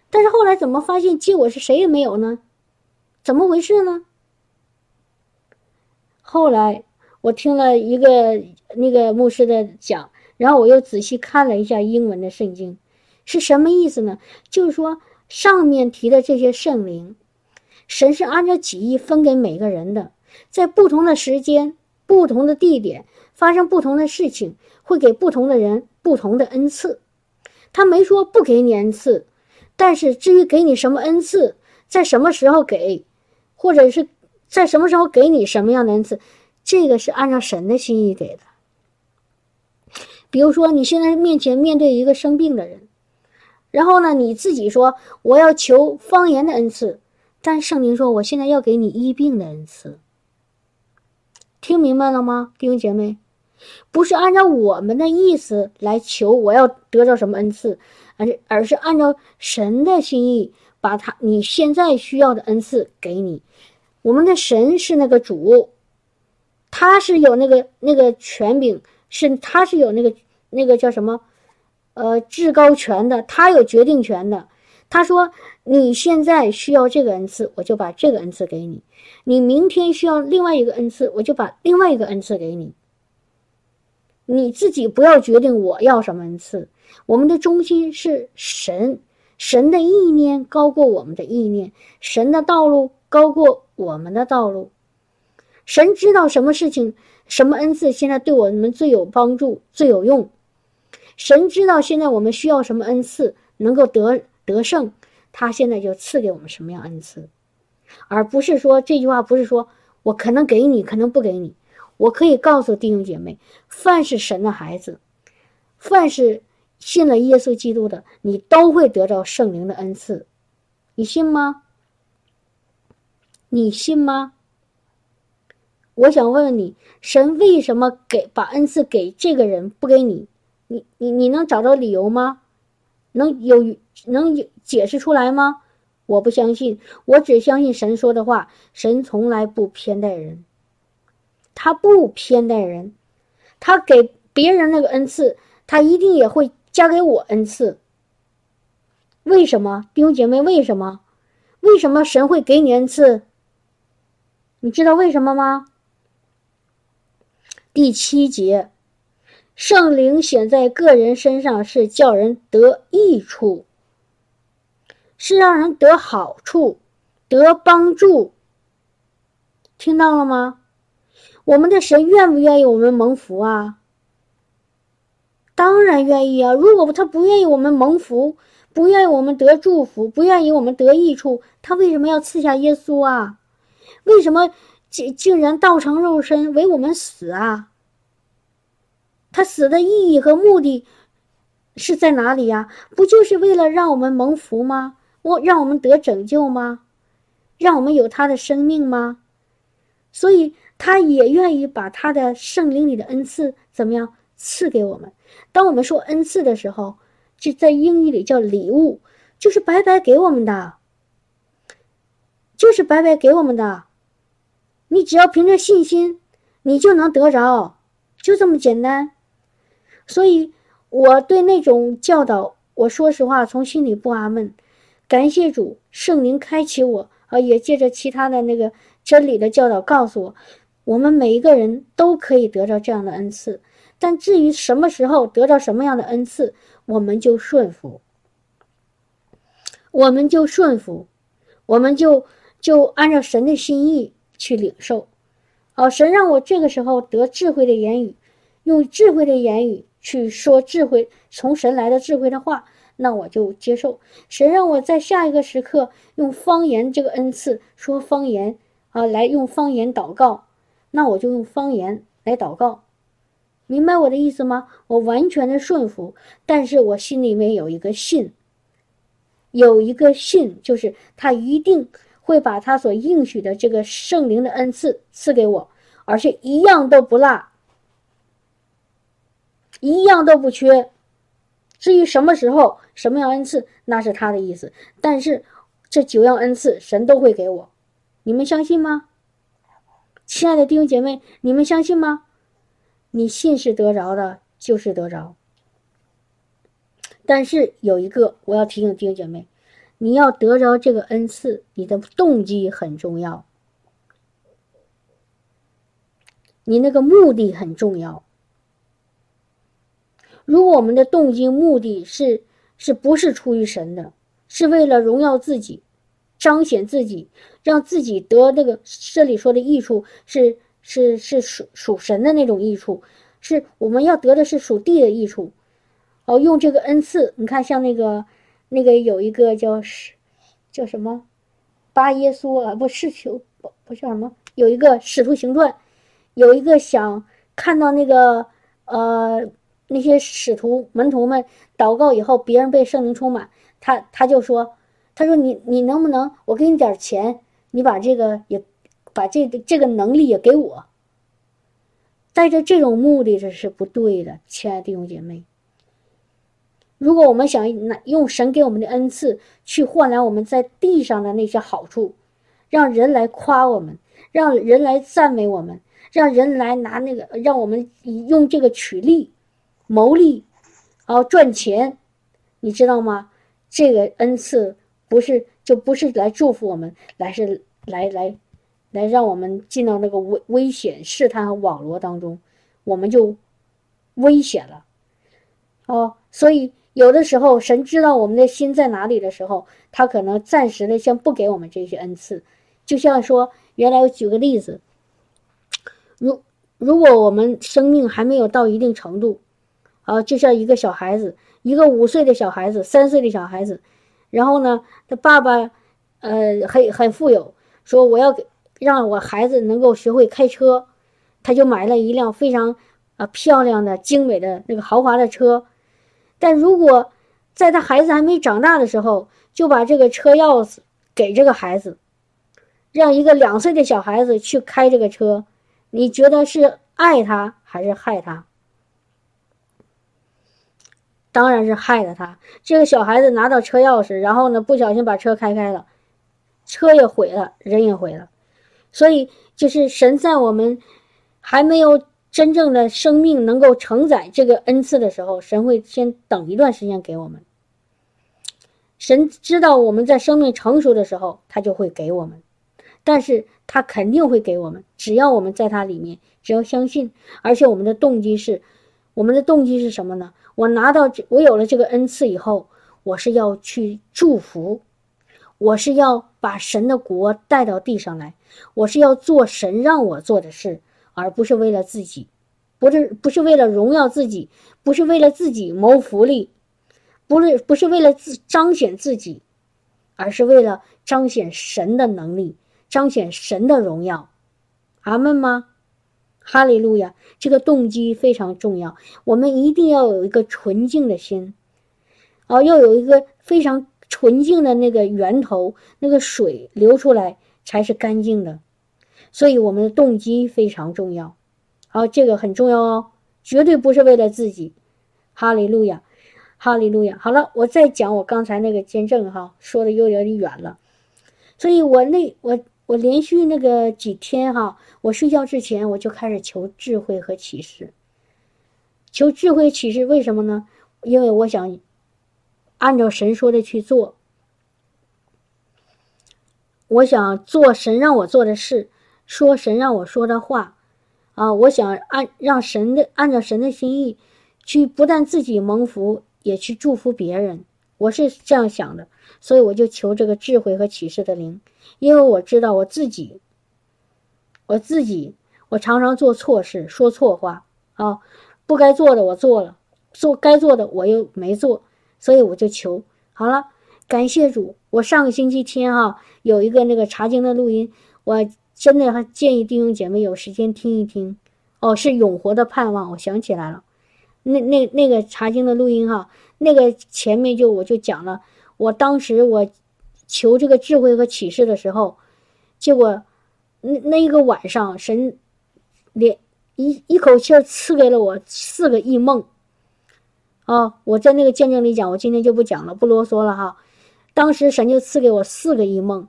但是后来怎么发现结果是谁也没有呢？怎么回事呢？后来我听了一个那个牧师的讲，然后我又仔细看了一下英文的圣经，是什么意思呢？就是说上面提的这些圣灵，神是按照己意分给每个人的，在不同的时间、不同的地点发生不同的事情，会给不同的人不同的恩赐。他没说不给你恩赐，但是至于给你什么恩赐，在什么时候给。或者是在什么时候给你什么样的恩赐，这个是按照神的心意给的。比如说，你现在面前面对一个生病的人，然后呢，你自己说我要求方言的恩赐，但圣灵说我现在要给你医病的恩赐。听明白了吗，弟兄姐妹？不是按照我们的意思来求我要得到什么恩赐，而是而是按照神的心意。把他你现在需要的恩赐给你，我们的神是那个主，他是有那个那个权柄，是他是有那个那个叫什么，呃，至高权的，他有决定权的。他说你现在需要这个恩赐，我就把这个恩赐给你；你明天需要另外一个恩赐，我就把另外一个恩赐给你。你自己不要决定我要什么恩赐，我们的中心是神。神的意念高过我们的意念，神的道路高过我们的道路。神知道什么事情、什么恩赐现在对我们最有帮助、最有用。神知道现在我们需要什么恩赐能够得得胜，他现在就赐给我们什么样恩赐，而不是说这句话不是说我可能给你，可能不给你。我可以告诉弟兄姐妹，凡是神的孩子，凡是。信了耶稣基督的，你都会得到圣灵的恩赐，你信吗？你信吗？我想问问你，神为什么给把恩赐给这个人，不给你？你你你能找到理由吗？能有能有解释出来吗？我不相信，我只相信神说的话。神从来不偏待人，他不偏待人，他给别人那个恩赐，他一定也会。加给我恩赐，为什么弟兄姐妹？为什么？为什么神会给你恩赐？你知道为什么吗？第七节，圣灵显在个人身上是叫人得益处，是让人得好处、得帮助。听到了吗？我们的神愿不愿意我们蒙福啊？当然愿意啊！如果他不愿意我们蒙福，不愿意我们得祝福，不愿意我们得益处，他为什么要赐下耶稣啊？为什么竟竟然道成肉身为我们死啊？他死的意义和目的是在哪里呀？不就是为了让我们蒙福吗？我让我们得拯救吗？让我们有他的生命吗？所以他也愿意把他的圣灵里的恩赐怎么样赐给我们？当我们说恩赐的时候。就在英语里叫礼物，就是白白给我们的，就是白白给我们的。你只要凭着信心，你就能得着，就这么简单。所以我对那种教导，我说实话，从心里不阿闷。感谢主，圣灵开启我啊，也借着其他的那个真理的教导告诉我，我们每一个人都可以得到这样的恩赐。但至于什么时候得到什么样的恩赐，我们就顺服，我们就顺服，我们就就按照神的心意去领受。哦，神让我这个时候得智慧的言语，用智慧的言语去说智慧从神来的智慧的话，那我就接受。神让我在下一个时刻用方言这个恩赐说方言啊，来用方言祷告，那我就用方言来祷告。明白我的意思吗？我完全的顺服，但是我心里面有一个信，有一个信，就是他一定会把他所应许的这个圣灵的恩赐赐给我，而且一样都不落，一样都不缺。至于什么时候、什么样恩赐，那是他的意思。但是这九样恩赐，神都会给我，你们相信吗？亲爱的弟兄姐妹，你们相信吗？你信是得着的，就是得着。但是有一个，我要提醒弟兄姐妹，你要得着这个恩赐，你的动机很重要，你那个目的很重要。如果我们的动机目的是是不是出于神的，是为了荣耀自己，彰显自己，让自己得那个这里说的益处是。是是属属神的那种益处，是我们要得的是属地的益处，哦，用这个恩赐，你看像那个那个有一个叫是叫什么巴耶稣啊，不是求不不叫什么，有一个使徒行传，有一个想看到那个呃那些使徒门徒们祷告以后，别人被圣灵充满，他他就说，他说你你能不能我给你点钱，你把这个也。把这个这个能力也给我，带着这种目的这是不对的，亲爱的弟兄姐妹。如果我们想拿用神给我们的恩赐去换来我们在地上的那些好处，让人来夸我们，让人来赞美我们，让人来拿那个，让我们用这个取利、谋利，然后赚钱，你知道吗？这个恩赐不是就不是来祝福我们，来是来来。来让我们进到那个危危险试探和网络当中，我们就危险了，哦，所以有的时候神知道我们的心在哪里的时候，他可能暂时的先不给我们这些恩赐。就像说，原来我举个例子，如如果我们生命还没有到一定程度，啊，就像一个小孩子，一个五岁的小孩子，三岁的小孩子，然后呢，他爸爸呃很很富有，说我要给。让我孩子能够学会开车，他就买了一辆非常啊漂亮的、精美的那个豪华的车。但如果在他孩子还没长大的时候，就把这个车钥匙给这个孩子，让一个两岁的小孩子去开这个车，你觉得是爱他还是害他？当然是害了他。这个小孩子拿到车钥匙，然后呢，不小心把车开开了，车也毁了，人也毁了。所以，就是神在我们还没有真正的生命能够承载这个恩赐的时候，神会先等一段时间给我们。神知道我们在生命成熟的时候，他就会给我们，但是他肯定会给我们，只要我们在他里面，只要相信，而且我们的动机是，我们的动机是什么呢？我拿到这，我有了这个恩赐以后，我是要去祝福，我是要把神的国带到地上来。我是要做神让我做的事，而不是为了自己，不是不是为了荣耀自己，不是为了自己谋福利，不是不是为了自彰显自己，而是为了彰显神的能力，彰显神的荣耀。阿门吗？哈利路亚！这个动机非常重要，我们一定要有一个纯净的心，啊，要有一个非常纯净的那个源头，那个水流出来才是干净的。所以我们的动机非常重要，好，这个很重要哦，绝对不是为了自己。哈利路亚，哈利路亚。好了，我再讲我刚才那个见证哈，说的有点远了，所以我那我我连续那个几天哈，我睡觉之前我就开始求智慧和启示，求智慧启示，为什么呢？因为我想按照神说的去做，我想做神让我做的事。说神让我说的话，啊，我想按让神的按照神的心意，去不但自己蒙福，也去祝福别人。我是这样想的，所以我就求这个智慧和启示的灵，因为我知道我自己，我自己，我常常做错事，说错话啊，不该做的我做了，做该做的我又没做，所以我就求好了。感谢主，我上个星期天哈有一个那个查经的录音，我。真的还建议弟兄姐妹有时间听一听，哦，是永活的盼望。我想起来了，那那那个查经的录音哈，那个前面就我就讲了，我当时我求这个智慧和启示的时候，结果那那一个晚上，神连一一口气赐给了我四个异梦，啊，我在那个见证里讲，我今天就不讲了，不啰嗦了哈。当时神就赐给我四个异梦。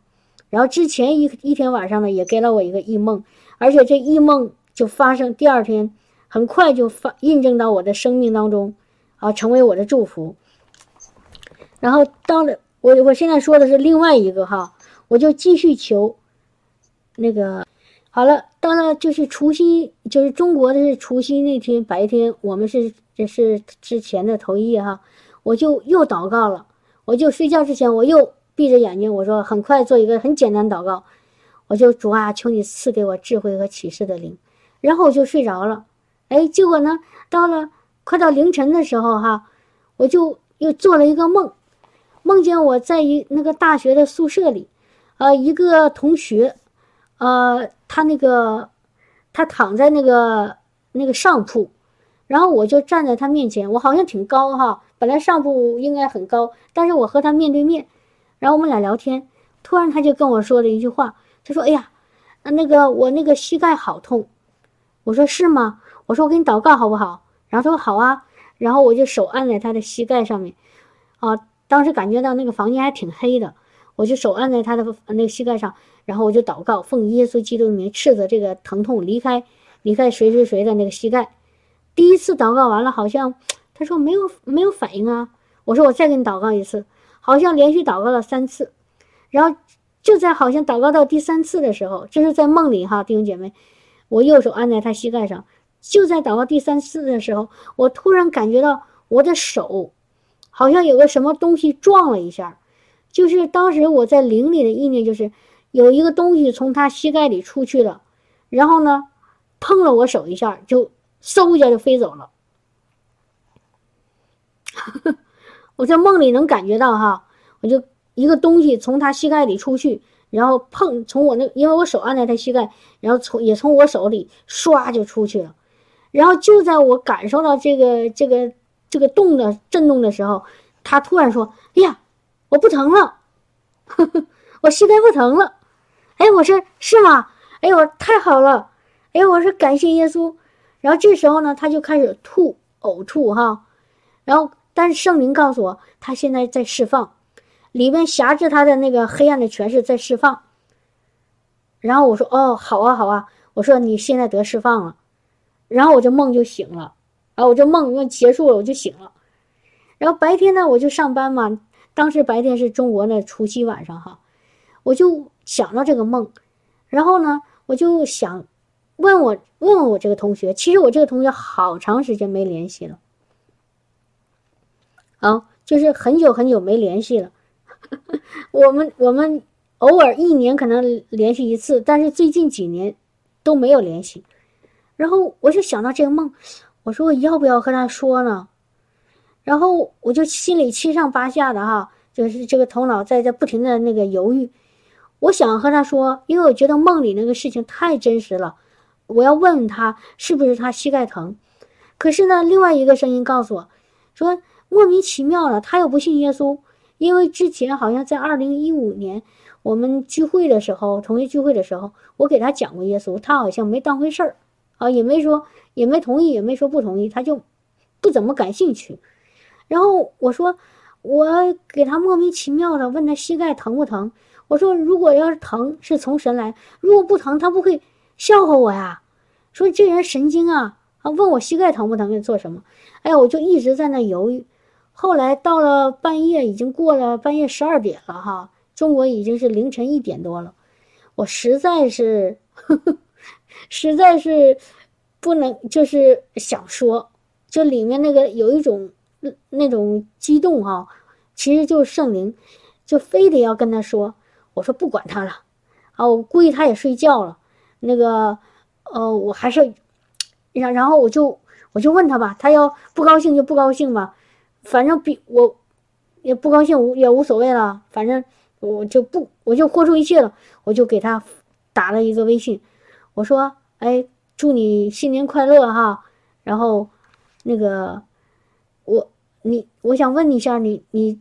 然后之前一一天晚上呢，也给了我一个异梦，而且这异梦就发生第二天，很快就发印证到我的生命当中，啊，成为我的祝福。然后到了我我现在说的是另外一个哈，我就继续求，那个好了，到了就是除夕，就是中国的是除夕那天白天，我们是这是之前的头一夜哈，我就又祷告了，我就睡觉之前我又。闭着眼睛，我说很快做一个很简单祷告，我就主啊，求你赐给我智慧和启示的灵，然后我就睡着了。哎，结果呢，到了快到凌晨的时候哈，我就又做了一个梦，梦见我在一那个大学的宿舍里，呃，一个同学，呃，他那个他躺在那个那个上铺，然后我就站在他面前，我好像挺高哈，本来上铺应该很高，但是我和他面对面。然后我们俩聊天，突然他就跟我说了一句话，他说：“哎呀，那个我那个膝盖好痛。”我说：“是吗？”我说：“我给你祷告好不好？”然后他说：“好啊。”然后我就手按在他的膝盖上面，啊，当时感觉到那个房间还挺黑的，我就手按在他的那个膝盖上，然后我就祷告，奉耶稣基督的名斥责这个疼痛离开，离开谁谁谁的那个膝盖。第一次祷告完了，好像他说没有没有反应啊。我说：“我再给你祷告一次。”好像连续祷告了三次，然后就在好像祷告到第三次的时候，这是在梦里哈，弟兄姐妹，我右手按在他膝盖上，就在祷告第三次的时候，我突然感觉到我的手好像有个什么东西撞了一下，就是当时我在灵里的意念就是有一个东西从他膝盖里出去了，然后呢碰了我手一下，就嗖一下就飞走了。我在梦里能感觉到哈，我就一个东西从他膝盖里出去，然后碰从我那，因为我手按在他膝盖，然后从也从我手里唰就出去了，然后就在我感受到这个这个这个动的震动的时候，他突然说：“哎呀，我不疼了，呵呵我膝盖不疼了。”哎，我说是吗？哎呦，太好了！哎，我说感谢耶稣。然后这时候呢，他就开始吐呕吐哈，然后。但是圣灵告诉我，他现在在释放，里面辖制他的那个黑暗的权势在释放。然后我说：“哦，好啊，好啊。”我说：“你现在得释放了。”然后我这梦就醒了，啊，我这梦就结束了，我就醒了。然后白天呢，我就上班嘛。当时白天是中国的除夕晚上哈，我就想到这个梦，然后呢，我就想问我问问我这个同学，其实我这个同学好长时间没联系了。啊，就是很久很久没联系了。我们我们偶尔一年可能联系一次，但是最近几年都没有联系。然后我就想到这个梦，我说我要不要和他说呢？然后我就心里七上八下的哈，就是这个头脑在这不停的那个犹豫。我想和他说，因为我觉得梦里那个事情太真实了，我要问问他是不是他膝盖疼。可是呢，另外一个声音告诉我，说莫名其妙了，他又不信耶稣，因为之前好像在二零一五年我们聚会的时候，同学聚会的时候，我给他讲过耶稣，他好像没当回事儿，啊，也没说，也没同意，也没说不同意，他就不怎么感兴趣。然后我说，我给他莫名其妙的问他膝盖疼不疼。我说，如果要是疼，是从神来；如果不疼，他不会笑话我呀。说这人神经啊！啊，问我膝盖疼不疼，给做什么？哎呀，我就一直在那犹豫。后来到了半夜，已经过了半夜十二点了哈，中国已经是凌晨一点多了。我实在是，呵呵实在是不能，就是想说，就里面那个有一种。那种激动哈，其实就是圣灵，就非得要跟他说。我说不管他了，啊，我估计他也睡觉了。那个，呃，我还是，然然后我就我就问他吧，他要不高兴就不高兴吧，反正比我也不高兴也无所谓了，反正我就不我就豁出一切了，我就给他打了一个微信，我说，哎，祝你新年快乐哈，然后那个。我你我想问你一下你你，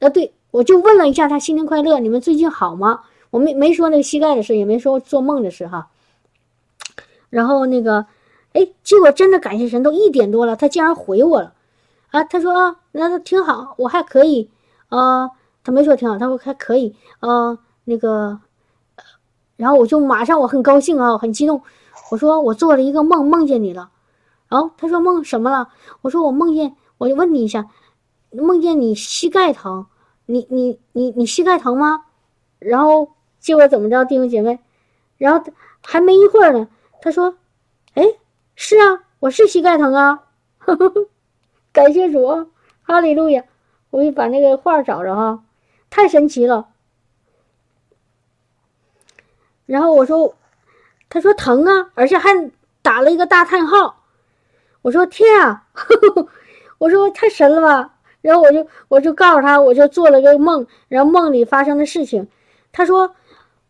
啊对我就问了一下他新年快乐，你们最近好吗？我没没说那个膝盖的事，也没说做梦的事哈。然后那个，哎，结果真的感谢神，都一点多了，他竟然回我了，啊，他说啊，那挺好，我还可以，啊，他没说挺好，他说还可以，啊，那个，然后我就马上我很高兴啊，很激动，我说我做了一个梦，梦见你了，然后他说梦什么了？我说我梦见。我就问你一下，梦见你膝盖疼，你你你你膝盖疼吗？然后结果怎么着，弟兄姐妹？然后还没一会儿呢，他说：“哎，是啊，我是膝盖疼啊。”呵呵感谢主，哈利路亚！我给你把那个画找着哈，太神奇了。然后我说，他说疼啊，而且还打了一个大叹号。我说天啊！我说太神了吧，然后我就我就告诉他，我就做了个梦，然后梦里发生的事情。他说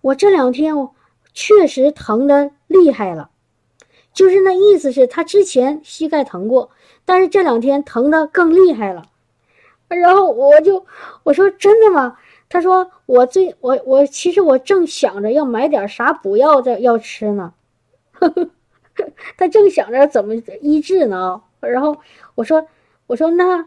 我这两天我确实疼的厉害了，就是那意思是他之前膝盖疼过，但是这两天疼的更厉害了。然后我就我说真的吗？他说我最我我其实我正想着要买点啥补药的要吃呢，他正想着怎么医治呢。然后我说。我说那，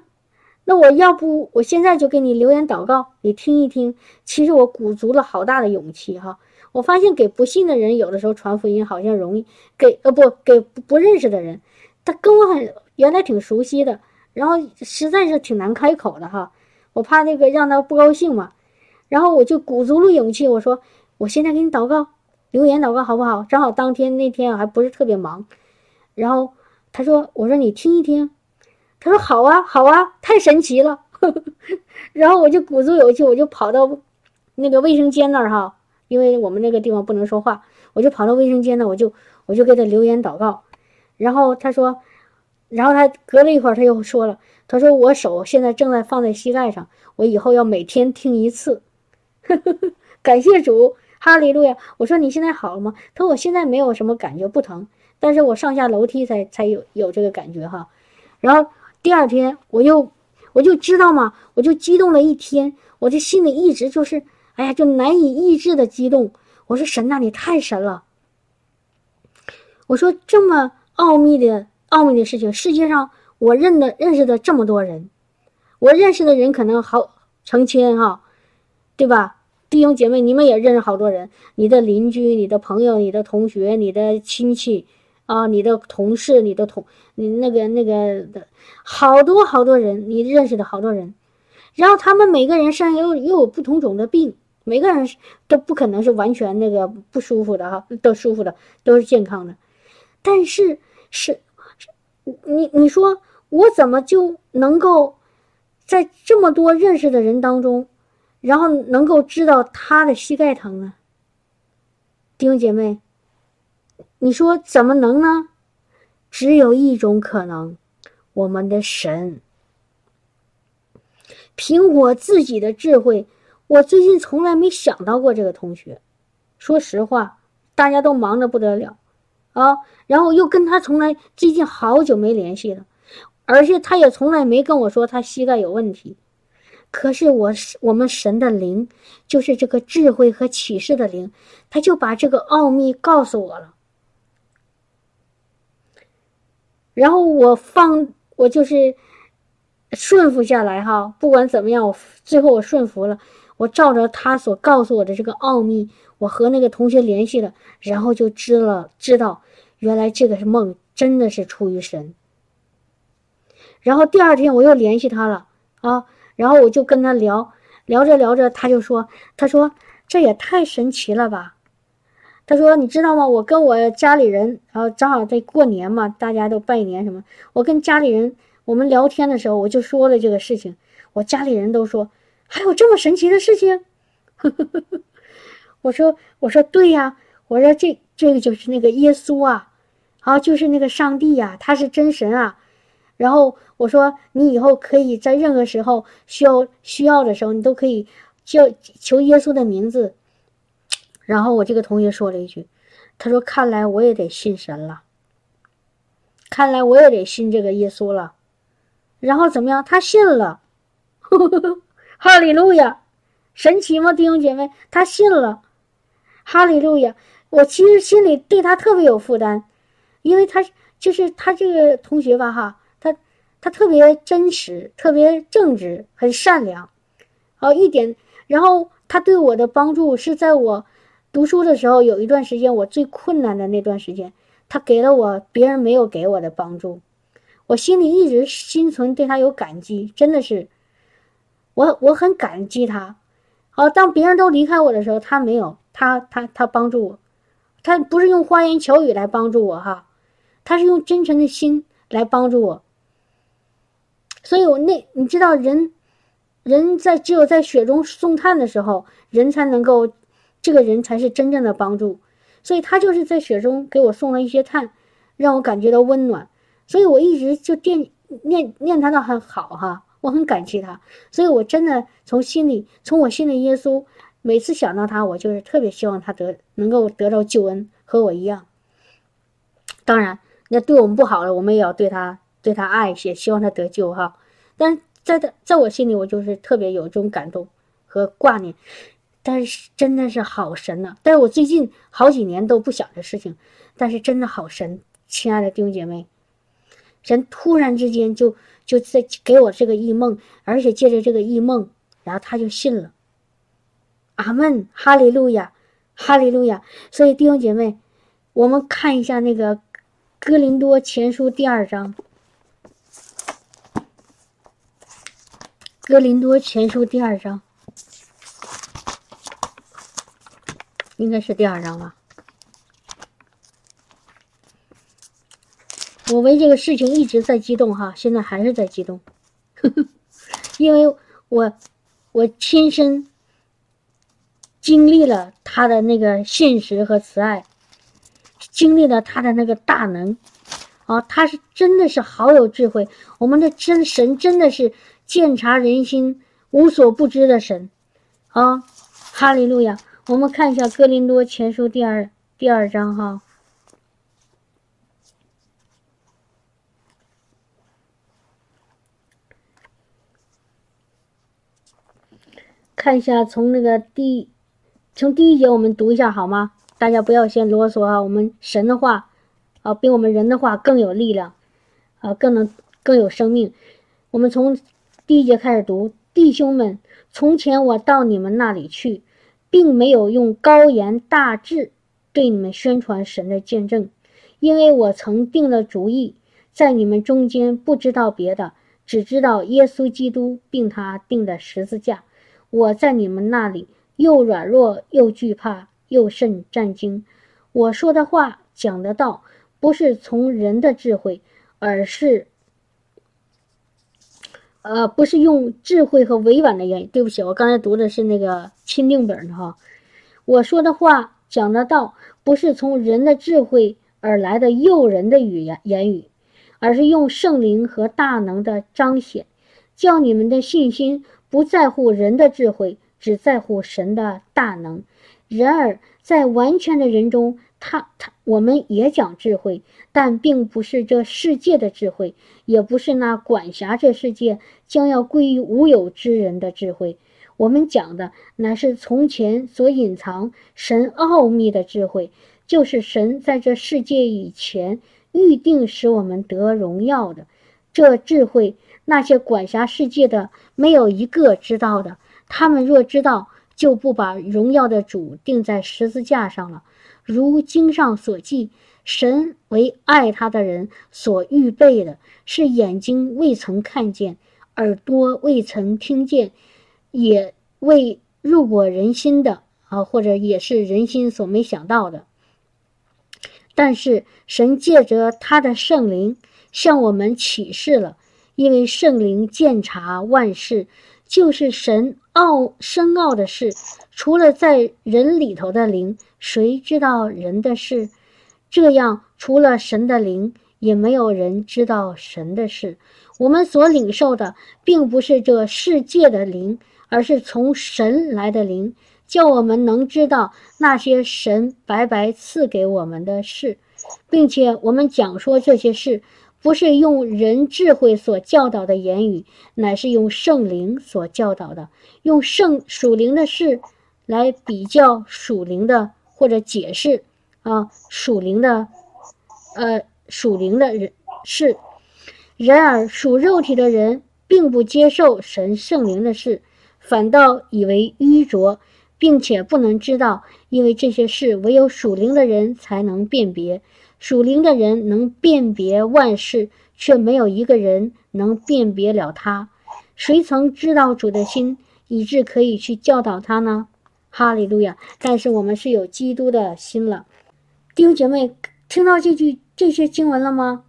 那我要不我现在就给你留言祷告，你听一听。其实我鼓足了好大的勇气哈。我发现给不信的人有的时候传福音好像容易，给呃不给不认识的人，他跟我很原来挺熟悉的，然后实在是挺难开口的哈。我怕那个让他不高兴嘛，然后我就鼓足了勇气，我说我现在给你祷告，留言祷告好不好？正好当天那天我还不是特别忙，然后他说我说你听一听。他说好啊，好啊，太神奇了。然后我就鼓足勇气，我就跑到那个卫生间那儿哈，因为我们那个地方不能说话，我就跑到卫生间那，我就我就给他留言祷告。然后他说，然后他隔了一会儿他又说了，他说我手现在正在放在膝盖上，我以后要每天听一次。感谢主，哈利路亚。我说你现在好了吗？他说我现在没有什么感觉，不疼，但是我上下楼梯才才有有这个感觉哈。然后。第二天我又我就知道嘛，我就激动了一天，我这心里一直就是，哎呀，就难以抑制的激动。我说神呐，你太神了！我说这么奥秘的奥秘的事情，世界上我认的认识的这么多人，我认识的人可能好成千哈，对吧？弟兄姐妹，你们也认识好多人，你的邻居、你的朋友、你的同学、你的亲戚。啊，你的同事，你的同，你那个那个的，好多好多人，你认识的好多人，然后他们每个人身上又又有不同种的病，每个人都不可能是完全那个不舒服的哈，都舒服的，都是健康的，但是是，你你说我怎么就能够在这么多认识的人当中，然后能够知道他的膝盖疼呢？弟兄姐妹。你说怎么能呢？只有一种可能，我们的神，凭我自己的智慧，我最近从来没想到过这个同学。说实话，大家都忙得不得了啊。然后又跟他从来最近好久没联系了，而且他也从来没跟我说他膝盖有问题。可是我是我们神的灵，就是这个智慧和启示的灵，他就把这个奥秘告诉我了。然后我放，我就是顺服下来哈。不管怎么样，我最后我顺服了。我照着他所告诉我的这个奥秘，我和那个同学联系了，然后就知了知道，原来这个梦，真的是出于神。然后第二天我又联系他了啊，然后我就跟他聊，聊着聊着，他就说：“他说这也太神奇了吧。”他说：“你知道吗？我跟我家里人，然后正好在过年嘛，大家都拜年什么。我跟家里人我们聊天的时候，我就说了这个事情。我家里人都说还有这么神奇的事情。我说我说对呀，我说这这个就是那个耶稣啊，啊就是那个上帝呀，他是真神啊。然后我说你以后可以在任何时候需要需要的时候，你都可以叫求耶稣的名字。”然后我这个同学说了一句：“他说，看来我也得信神了，看来我也得信这个耶稣了。”然后怎么样？他信了，哈利路亚，神奇吗，弟兄姐妹？他信了，哈利路亚。我其实心里对他特别有负担，因为他就是他这个同学吧，哈，他特别真实，特别正直，很善良，哦，一点。然后他对我的帮助是在我。读书的时候，有一段时间我最困难的那段时间，他给了我别人没有给我的帮助，我心里一直心存对他有感激，真的是，我我很感激他。好，当别人都离开我的时候，他没有，他他他帮助我，他不是用花言巧语来帮助我哈，他是用真诚的心来帮助我。所以，我那你知道，人人在只有在雪中送炭的时候，人才能够。这个人才是真正的帮助，所以他就是在雪中给我送了一些炭，让我感觉到温暖，所以我一直就惦念念他的很好哈，我很感激他，所以我真的从心里，从我心里耶稣，每次想到他，我就是特别希望他得能够得到救恩，和我一样。当然，那对我们不好了，我们也要对他对他爱一些，希望他得救哈。但在他在我心里，我就是特别有这种感动和挂念。但是真的是好神呐！但是我最近好几年都不想这事情，但是真的好神，亲爱的弟兄姐妹，神突然之间就就在给我这个异梦，而且借着这个异梦，然后他就信了。阿门，哈利路亚，哈利路亚。所以弟兄姐妹，我们看一下那个《哥林多前书》第二章，《哥林多前书》第二章。应该是第二章吧。我为这个事情一直在激动哈，现在还是在激动，因为我我亲身经历了他的那个信实和慈爱，经历了他的那个大能啊，他是真的是好有智慧。我们的真神真的是鉴察人心、无所不知的神啊！哈利路亚。我们看一下《哥林多前书》第二第二章哈，看一下从那个第从第一节我们读一下好吗？大家不要先啰嗦啊！我们神的话啊，比我们人的话更有力量啊，更能更有生命。我们从第一节开始读，弟兄们，从前我到你们那里去。并没有用高言大志对你们宣传神的见证，因为我曾定了主意，在你们中间不知道别的，只知道耶稣基督并他定的十字架。我在你们那里又软弱又惧怕又甚战惊。我说的话讲的道，不是从人的智慧，而是。呃，不是用智慧和委婉的言语。对不起，我刚才读的是那个钦定本的哈。我说的话讲的道，不是从人的智慧而来的诱人的语言言语，而是用圣灵和大能的彰显，叫你们的信心不在乎人的智慧，只在乎神的大能。然而，在完全的人中，他他我们也讲智慧，但并不是这世界的智慧，也不是那管辖这世界将要归于无有之人的智慧。我们讲的乃是从前所隐藏神奥秘的智慧，就是神在这世界以前预定使我们得荣耀的这智慧。那些管辖世界的没有一个知道的，他们若知道，就不把荣耀的主钉在十字架上了。如经上所记，神为爱他的人所预备的，是眼睛未曾看见，耳朵未曾听见。也未入过人心的啊，或者也是人心所没想到的。但是神借着他的圣灵向我们启示了，因为圣灵鉴察万事，就是神奥深奥的事，除了在人里头的灵，谁知道人的事？这样，除了神的灵，也没有人知道神的事。我们所领受的，并不是这世界的灵。而是从神来的灵，叫我们能知道那些神白白赐给我们的事，并且我们讲说这些事，不是用人智慧所教导的言语，乃是用圣灵所教导的，用圣属灵的事来比较属灵的或者解释啊属灵的，呃属灵的人事。然而属肉体的人并不接受神圣灵的事。反倒以为愚拙，并且不能知道，因为这些事唯有属灵的人才能辨别。属灵的人能辨别万事，却没有一个人能辨别了他。谁曾知道主的心，以致可以去教导他呢？哈利路亚！但是我们是有基督的心了。弟兄姐妹，听到这句这些经文了吗？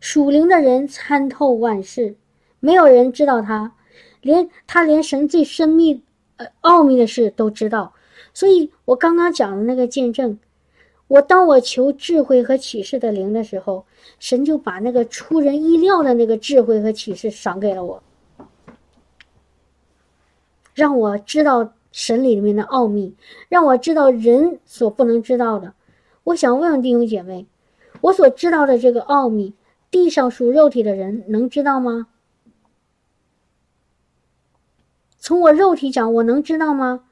属灵的人参透万事，没有人知道他。连他连神最深秘、呃奥秘的事都知道，所以我刚刚讲的那个见证，我当我求智慧和启示的灵的时候，神就把那个出人意料的那个智慧和启示赏给了我，让我知道神里面的奥秘，让我知道人所不能知道的。我想问问弟兄姐妹，我所知道的这个奥秘，地上属肉体的人能知道吗？从我肉体讲，我能知道吗？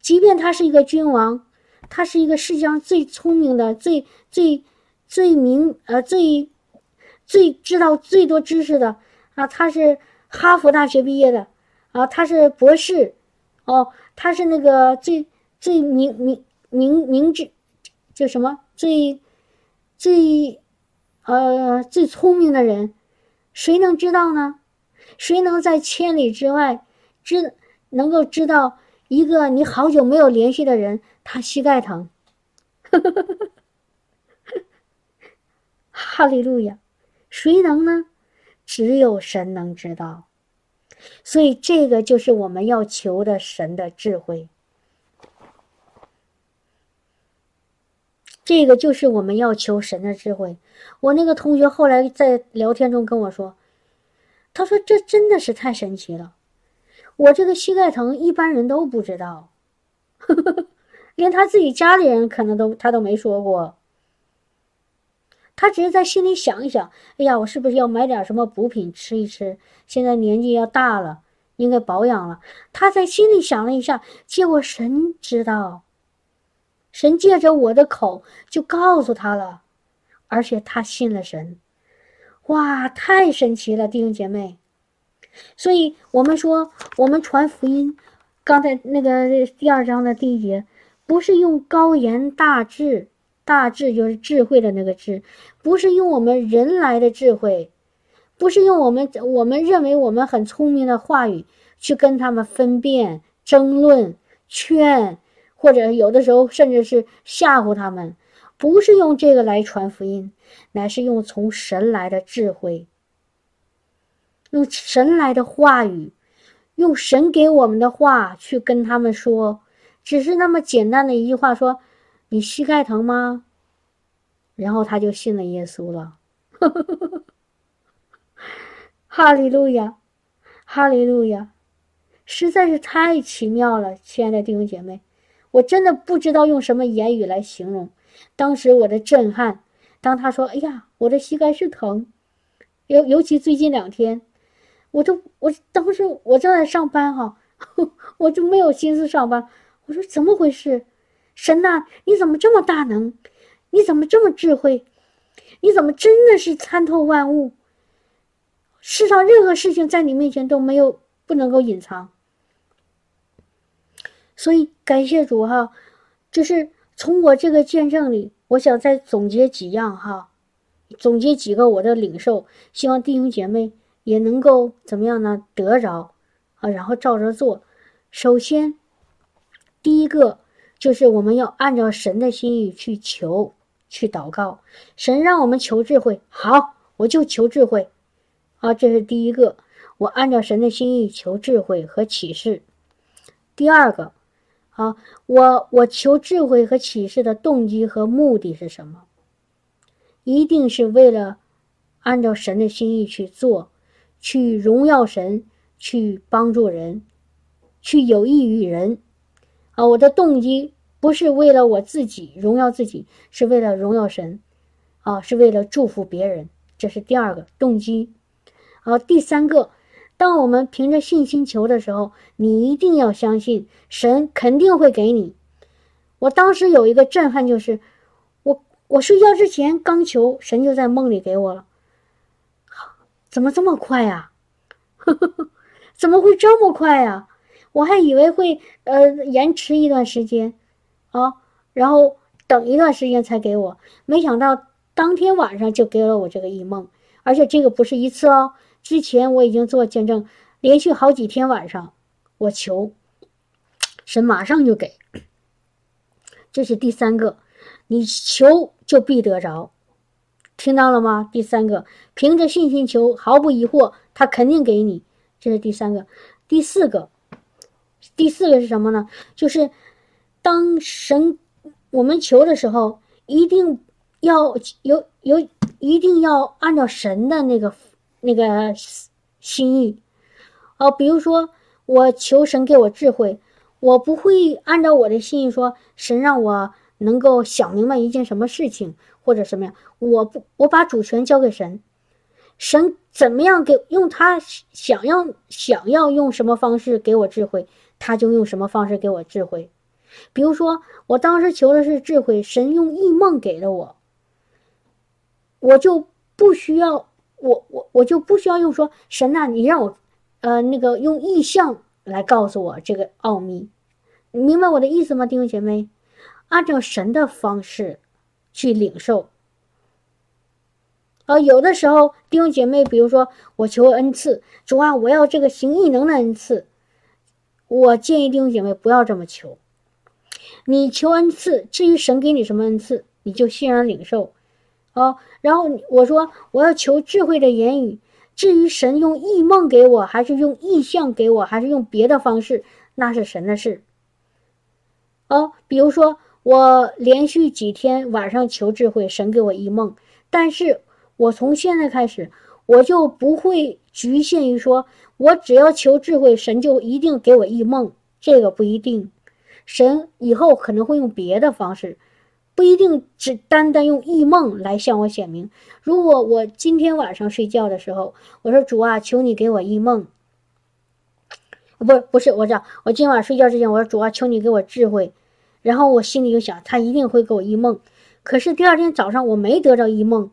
即便他是一个君王，他是一个世界上最聪明的、最最最明呃最最知道最多知识的啊，他是哈佛大学毕业的啊，他是博士哦，他是那个最最明明明明智叫什么最最呃最聪明的人，谁能知道呢？谁能在千里之外？知能够知道一个你好久没有联系的人，他膝盖疼，哈利路亚，谁能呢？只有神能知道，所以这个就是我们要求的神的智慧，这个就是我们要求神的智慧。我那个同学后来在聊天中跟我说，他说这真的是太神奇了。我这个膝盖疼，一般人都不知道，呵 呵连他自己家里人可能都他都没说过。他只是在心里想一想：哎呀，我是不是要买点什么补品吃一吃？现在年纪要大了，应该保养了。他在心里想了一下，结果神知道，神借着我的口就告诉他了，而且他信了神。哇，太神奇了，弟兄姐妹！所以，我们说，我们传福音，刚才那个第二章的第一节，不是用高言大智，大智就是智慧的那个智，不是用我们人来的智慧，不是用我们我们认为我们很聪明的话语去跟他们分辨、争论、劝，或者有的时候甚至是吓唬他们，不是用这个来传福音，乃是用从神来的智慧。用神来的话语，用神给我们的话去跟他们说，只是那么简单的一句话，说：“你膝盖疼吗？”然后他就信了耶稣了。哈利路亚，哈利路亚！实在是太奇妙了，亲爱的弟兄姐妹，我真的不知道用什么言语来形容当时我的震撼。当他说：“哎呀，我的膝盖是疼，尤尤其最近两天，我就我当时我正在上班哈，我就没有心思上班。我说怎么回事？神呐，你怎么这么大能？你怎么这么智慧？你怎么真的是参透万物？世上任何事情在你面前都没有不能够隐藏。所以感谢主哈，就是从我这个见证里。”我想再总结几样哈，总结几个我的领受，希望弟兄姐妹也能够怎么样呢？得着啊，然后照着做。首先，第一个就是我们要按照神的心意去求，去祷告。神让我们求智慧，好，我就求智慧啊，这是第一个。我按照神的心意求智慧和启示。第二个。啊，我我求智慧和启示的动机和目的是什么？一定是为了按照神的心意去做，去荣耀神，去帮助人，去有益于人。啊，我的动机不是为了我自己荣耀自己，是为了荣耀神，啊，是为了祝福别人。这是第二个动机。好，第三个。当我们凭着信心求的时候，你一定要相信神肯定会给你。我当时有一个震撼，就是我我睡觉之前刚求，神就在梦里给我了。怎么这么快呀？怎么会这么快呀？我还以为会呃延迟一段时间啊，然后等一段时间才给我。没想到当天晚上就给了我这个异梦，而且这个不是一次哦。之前我已经做见证，连续好几天晚上，我求神马上就给。这是第三个，你求就必得着，听到了吗？第三个，凭着信心求，毫不疑惑，他肯定给你。这是第三个，第四个，第四个是什么呢？就是当神我们求的时候，一定要有有，一定要按照神的那个。那个心意，哦，比如说我求神给我智慧，我不会按照我的心意说，神让我能够想明白一件什么事情或者什么样，我不，我把主权交给神，神怎么样给用他想要想要用什么方式给我智慧，他就用什么方式给我智慧。比如说我当时求的是智慧，神用异梦给了我，我就不需要。我我我就不需要用说神呐，你让我，呃，那个用意象来告诉我这个奥秘，你明白我的意思吗，弟兄姐妹？按照神的方式去领受。啊，有的时候弟兄姐妹，比如说我求恩赐，主啊，我要这个行异能的恩赐，我建议弟兄姐妹不要这么求。你求恩赐，至于神给你什么恩赐，你就欣然领受。哦，然后我说我要求智慧的言语。至于神用异梦给我，还是用意象给我，还是用别的方式，那是神的事。哦，比如说我连续几天晚上求智慧，神给我异梦，但是我从现在开始，我就不会局限于说我只要求智慧，神就一定给我异梦，这个不一定。神以后可能会用别的方式。不一定只单单用异梦来向我显明。如果我今天晚上睡觉的时候，我说主啊，求你给我异梦。不，不是我这，我今晚睡觉之前，我说主啊，求你给我智慧。然后我心里就想，他一定会给我异梦。可是第二天早上我没得着异梦，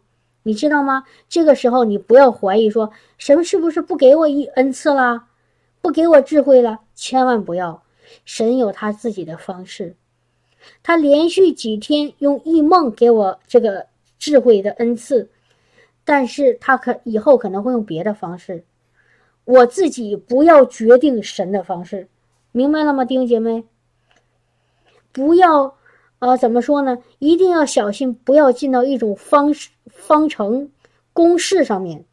你知道吗？这个时候你不要怀疑说神是不是不给我一恩赐了，不给我智慧了？千万不要，神有他自己的方式。他连续几天用异梦给我这个智慧的恩赐，但是他可以后可能会用别的方式，我自己不要决定神的方式，明白了吗，弟兄姐妹？不要，啊，怎么说呢？一定要小心，不要进到一种方式、方程、公式上面。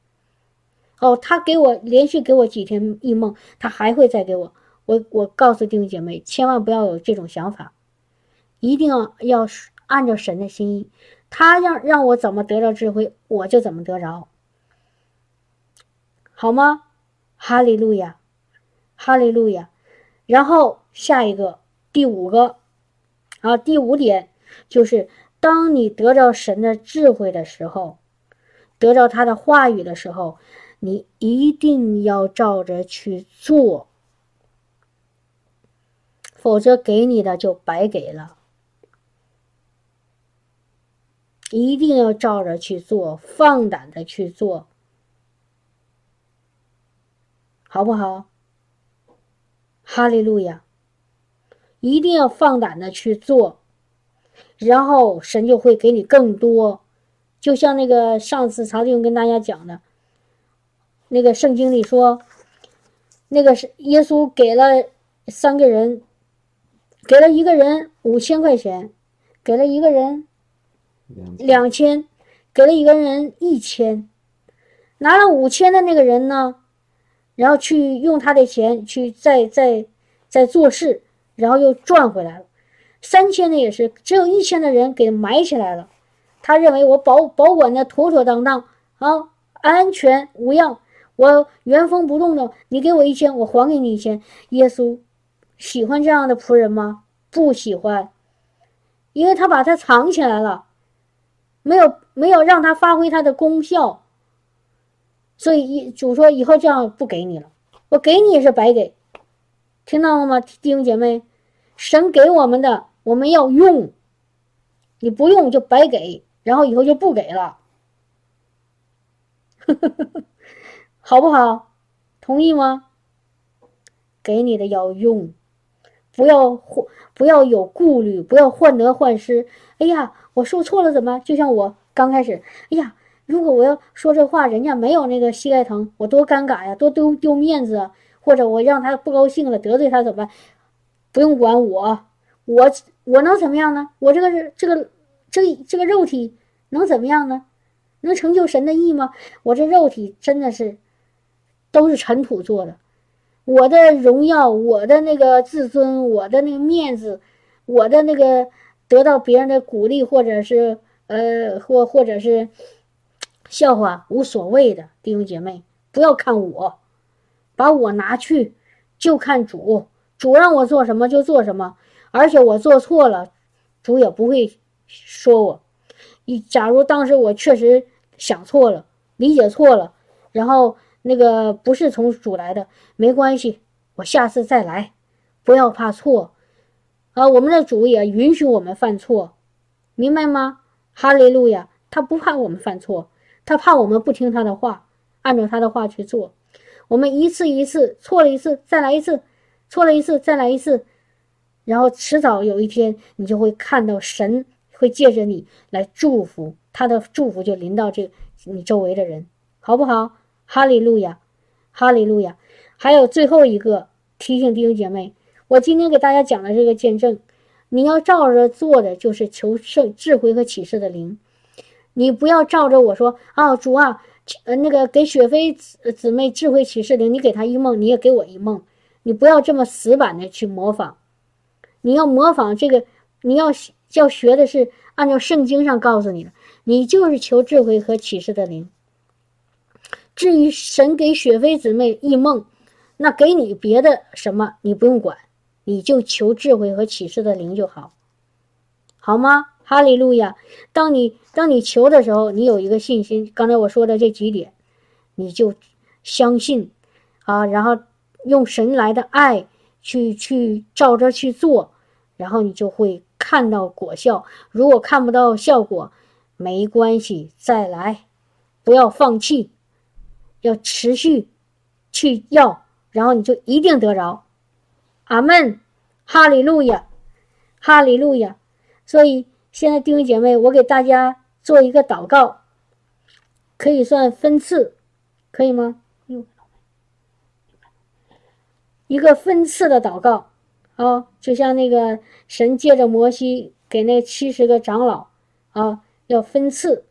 哦，他给我连续给我几天异梦，他还会再给我。我我告诉弟兄姐妹，千万不要有这种想法。一定要要按照神的心意，他让让我怎么得着智慧，我就怎么得着，好吗？哈利路亚，哈利路亚！然后下一个第五个，啊，第五点就是当你得到神的智慧的时候，得到他的话语的时候，你一定要照着去做，否则给你的就白给了。一定要照着去做，放胆的去做，好不好？哈利路亚！一定要放胆的去做，然后神就会给你更多。就像那个上次曹弟兄跟大家讲的，那个圣经里说，那个是耶稣给了三个人，给了一个人五千块钱，给了一个人两千，给了一个人一千，拿了五千的那个人呢？然后去用他的钱去再再再做事，然后又赚回来了。三千的也是，只有一千的人给埋起来了。他认为我保保管的妥妥当当啊，安全无恙，我原封不动的。你给我一千，我还给你一千。耶稣喜欢这样的仆人吗？不喜欢，因为他把他藏起来了，没有没有让他发挥他的功效。所以，主说以后这样不给你了，我给你也是白给，听到了吗，弟兄姐妹？神给我们的，我们要用，你不用就白给，然后以后就不给了，好不好？同意吗？给你的要用，不要或不要有顾虑，不要患得患失。哎呀，我说错了怎么？就像我刚开始，哎呀。如果我要说这话，人家没有那个膝盖疼，我多尴尬呀，多丢丢面子啊！或者我让他不高兴了，得罪他怎么办？不用管我，我我能怎么样呢？我这个这个这这个肉体能怎么样呢？能成就神的意吗？我这肉体真的是都是尘土做的，我的荣耀，我的那个自尊，我的那个面子，我的那个得到别人的鼓励，或者是呃，或或者是。笑话无所谓的弟兄姐妹，不要看我，把我拿去，就看主。主让我做什么就做什么，而且我做错了，主也不会说我。你假如当时我确实想错了，理解错了，然后那个不是从主来的，没关系，我下次再来，不要怕错。啊，我们的主也允许我们犯错，明白吗？哈利路亚，他不怕我们犯错。他怕我们不听他的话，按照他的话去做。我们一次一次错了一次，再来一次，错了一次，再来一次，然后迟早有一天，你就会看到神会借着你来祝福，他的祝福就临到这你周围的人，好不好？哈利路亚，哈利路亚。还有最后一个提醒弟兄姐妹，我今天给大家讲的这个见证，你要照着做的就是求圣智慧和启示的灵。你不要照着我说啊，主啊，呃，那个给雪飞姊姊妹智慧启示灵，你给她一梦，你也给我一梦。你不要这么死板的去模仿，你要模仿这个，你要要学的是按照圣经上告诉你的，你就是求智慧和启示的灵。至于神给雪飞姊妹一梦，那给你别的什么你不用管，你就求智慧和启示的灵就好，好吗？哈利路亚！当你当你求的时候，你有一个信心。刚才我说的这几点，你就相信啊，然后用神来的爱去去照着去做，然后你就会看到果效。如果看不到效果，没关系，再来，不要放弃，要持续去要，然后你就一定得着。阿门！哈利路亚！哈利路亚！所以。现在弟兄姐妹，我给大家做一个祷告，可以算分次，可以吗？一个分次的祷告，啊，就像那个神借着摩西给那七十个长老，啊，要分次，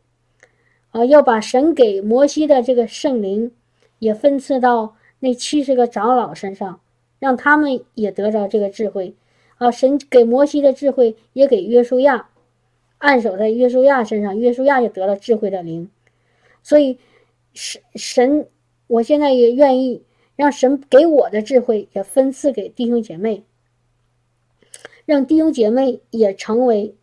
啊，要把神给摩西的这个圣灵也分赐到那七十个长老身上，让他们也得着这个智慧，啊，神给摩西的智慧也给约书亚。按手在约书亚身上，约书亚就得了智慧的灵，所以神神，我现在也愿意让神给我的智慧也分赐给弟兄姐妹，让弟兄姐妹也成为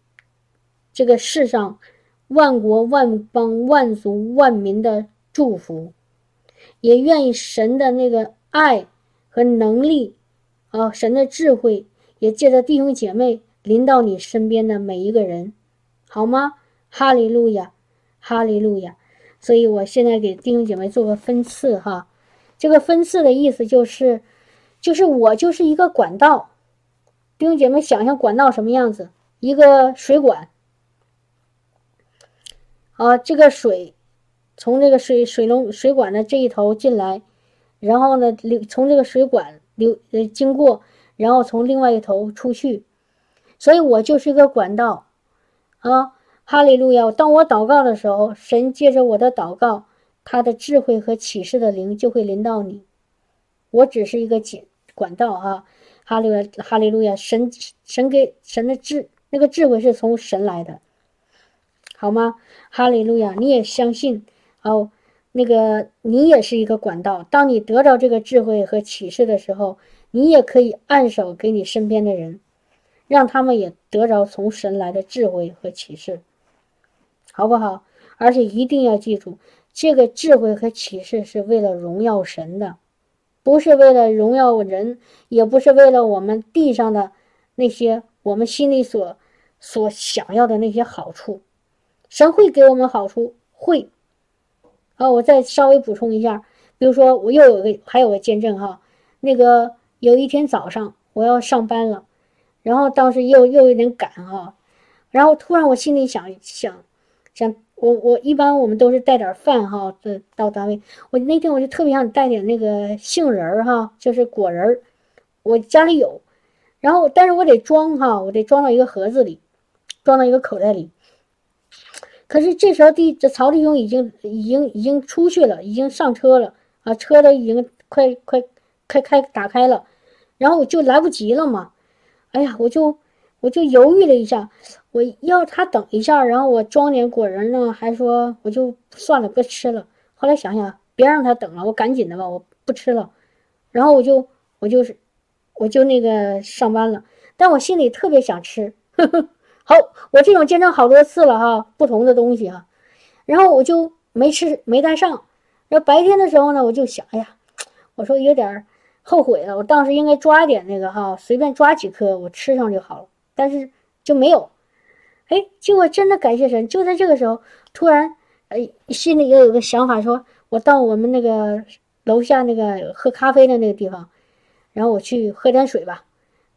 这个世上万国万邦万族万民的祝福，也愿意神的那个爱和能力啊，神的智慧也借着弟兄姐妹临到你身边的每一个人，好吗？哈利路亚，哈利路亚。所以我现在给弟兄姐妹做个分次哈。这个分次的意思就是，就是我就是一个管道，弟兄姐妹想象管道什么样子？一个水管，啊，这个水从这个水水龙水管的这一头进来，然后呢流从这个水管流呃经过，然后从另外一头出去，所以我就是一个管道，啊，哈利路亚！当我祷告的时候，神借着我的祷告。他的智慧和启示的灵就会临到你，我只是一个解管道啊，哈利路亚哈利路亚，神神给神的智那个智慧是从神来的，好吗？哈利路亚，你也相信哦，那个你也是一个管道，当你得到这个智慧和启示的时候，你也可以按手给你身边的人，让他们也得着从神来的智慧和启示，好不好？而且一定要记住。这个智慧和启示是为了荣耀神的，不是为了荣耀人，也不是为了我们地上的那些我们心里所所想要的那些好处。神会给我们好处，会。啊，我再稍微补充一下，比如说我又有个还有个见证哈，那个有一天早上我要上班了，然后当时又又有点赶哈，然后突然我心里想想想。我我一般我们都是带点饭哈，这到单位。我那天我就特别想带点那个杏仁儿哈，就是果仁儿，我家里有。然后，但是我得装哈，我得装到一个盒子里，装到一个口袋里。可是这时候弟这曹弟兄已经已经已经出去了，已经上车了啊，车都已经快快开开打开了，然后我就来不及了嘛。哎呀，我就我就犹豫了一下。我要他等一下，然后我装点果仁呢，还说我就算了，别吃了。后来想想，别让他等了，我赶紧的吧，我不吃了。然后我就我就是，我就那个上班了，但我心里特别想吃。好，我这种见证好多次了哈，不同的东西哈。然后我就没吃，没带上。然后白天的时候呢，我就想，哎呀，我说有点后悔了，我当时应该抓点那个哈，随便抓几颗我吃上就好了，但是就没有。哎，结果真的感谢神！就在这个时候，突然，哎，心里又有个想法，说我到我们那个楼下那个喝咖啡的那个地方，然后我去喝点水吧。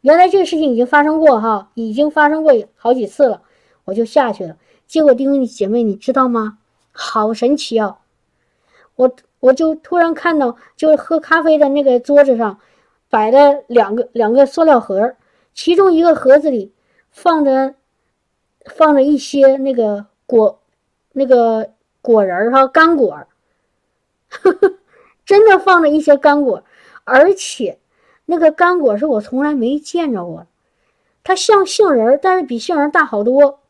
原来这个事情已经发生过哈，已经发生过好几次了，我就下去了。结果弟兄姐妹，你知道吗？好神奇啊！我我就突然看到，就是喝咖啡的那个桌子上摆了两个两个塑料盒，其中一个盒子里放着。放了一些那个果，那个果仁儿哈，干果儿，真的放了一些干果，而且那个干果是我从来没见着过，它像杏仁儿，但是比杏仁儿大好多，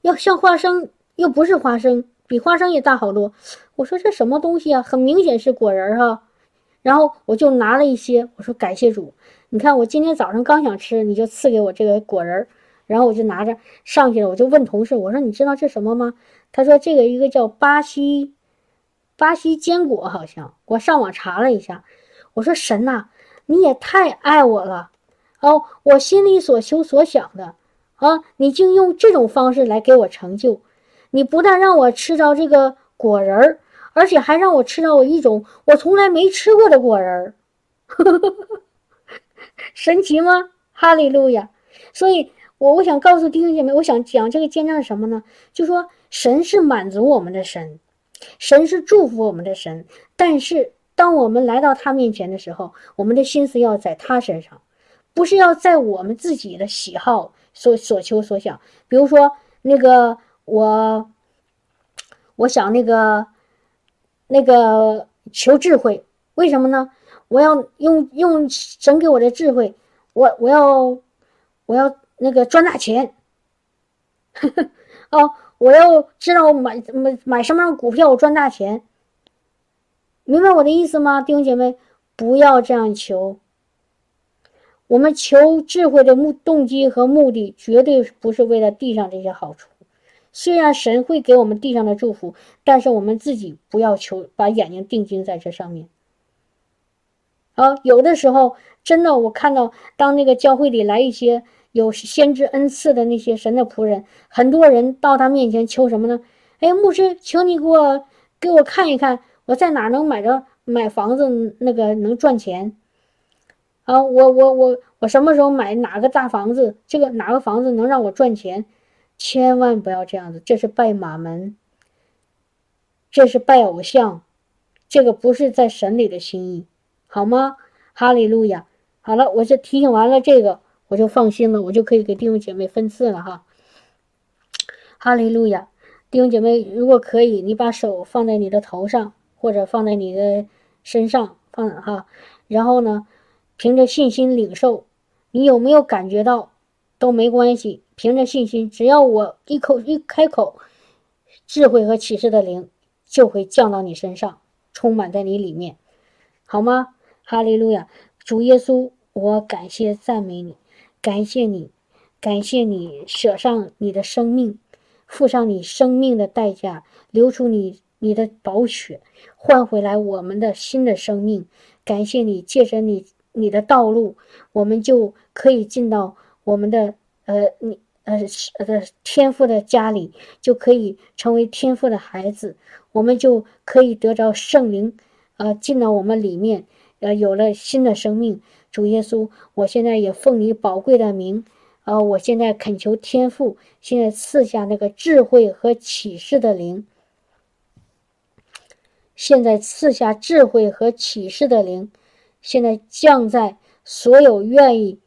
要像花生又不是花生，比花生也大好多。我说这什么东西啊？很明显是果仁儿哈，然后我就拿了一些，我说感谢主，你看我今天早上刚想吃，你就赐给我这个果仁儿。然后我就拿着上去了，我就问同事：“我说你知道这什么吗？”他说：“这个一个叫巴西，巴西坚果，好像。”我上网查了一下，我说：“神呐，你也太爱我了，哦，我心里所求所想的啊，你竟用这种方式来给我成就。你不但让我吃着这个果仁儿，而且还让我吃到我一种我从来没吃过的果仁儿，神奇吗？哈利路亚！所以。”我我想告诉弟兄姐妹，我想讲这个见证是什么呢？就说神是满足我们的神，神是祝福我们的神。但是当我们来到他面前的时候，我们的心思要在他身上，不是要在我们自己的喜好所所求所想。比如说那个我，我想那个那个求智慧，为什么呢？我要用用神给我的智慧，我我要我要。那个赚大钱，哦，我要知道买买买什么样的股票赚大钱，明白我的意思吗，弟兄姐妹？不要这样求。我们求智慧的目动机和目的，绝对不是为了地上这些好处。虽然神会给我们地上的祝福，但是我们自己不要求，把眼睛定睛在这上面。啊，有的时候真的，我看到当那个教会里来一些有先知恩赐的那些神的仆人，很多人到他面前求什么呢？哎，牧师，求你给我给我看一看。我在哪能买着买房子？那个能赚钱啊！我我我我什么时候买哪个大房子？这个哪个房子能让我赚钱？千万不要这样子，这是拜马门，这是拜偶像，这个不是在神里的心意，好吗？哈利路亚！好了，我这提醒完了这个，我就放心了，我就可以给弟兄姐妹分赐了哈。哈利路亚！弟兄姐妹，如果可以，你把手放在你的头上。或者放在你的身上放哈，然后呢，凭着信心领受，你有没有感觉到都没关系，凭着信心，只要我一口一开口，智慧和启示的灵就会降到你身上，充满在你里面，好吗？哈利路亚，主耶稣，我感谢赞美你，感谢你，感谢你舍上你的生命，付上你生命的代价，流出你。你的宝血换回来我们的新的生命，感谢你借着你你的道路，我们就可以进到我们的呃你呃呃天父的家里，就可以成为天父的孩子，我们就可以得着圣灵，呃进到我们里面，呃有了新的生命。主耶稣，我现在也奉你宝贵的名，啊，我现在恳求天父，现在赐下那个智慧和启示的灵。现在赐下智慧和启示的灵，现在降在所有愿意、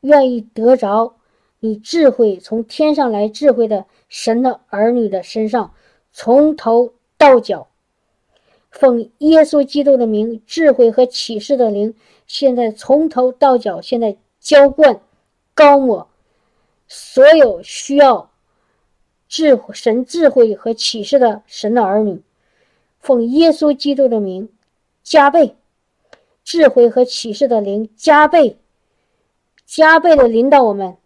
愿意得着你智慧从天上来智慧的神的儿女的身上，从头到脚，奉耶稣基督的名，智慧和启示的灵，现在从头到脚，现在浇灌、高抹所有需要智慧神智慧和启示的神的儿女。奉耶稣基督的名，加倍智慧和启示的灵，加倍、加倍的领导我们，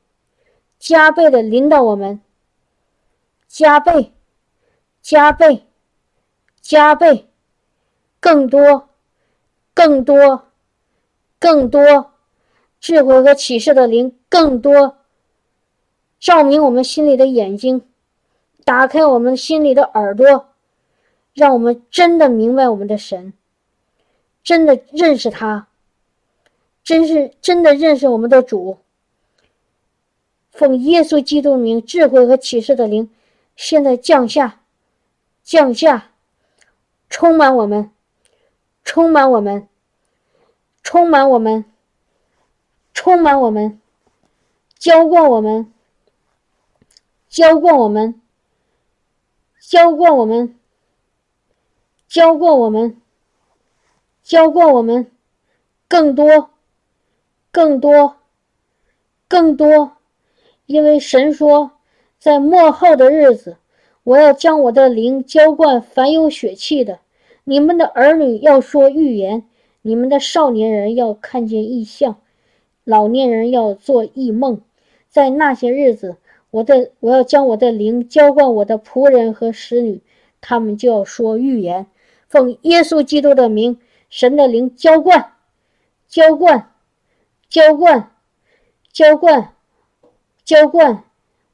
加倍的领导我们，加倍、加倍、加倍，更多、更多、更多智慧和启示的灵，更多照明我们心里的眼睛，打开我们心里的耳朵。让我们真的明白我们的神，真的认识他，真是真的认识我们的主。奉耶稣基督名，智慧和启示的灵，现在降下，降下，充满我们，充满我们，充满我们，充满我们，浇灌我们，浇灌我们，浇灌我们。浇灌我们，浇灌我们，更多，更多，更多，因为神说，在末后的日子，我要将我的灵浇灌凡有血气的。你们的儿女要说预言，你们的少年人要看见异象，老年人要做异梦。在那些日子，我的我要将我的灵浇灌我的仆人和使女，他们就要说预言。奉耶稣基督的名，神的灵浇灌，浇灌，浇灌，浇灌，浇灌。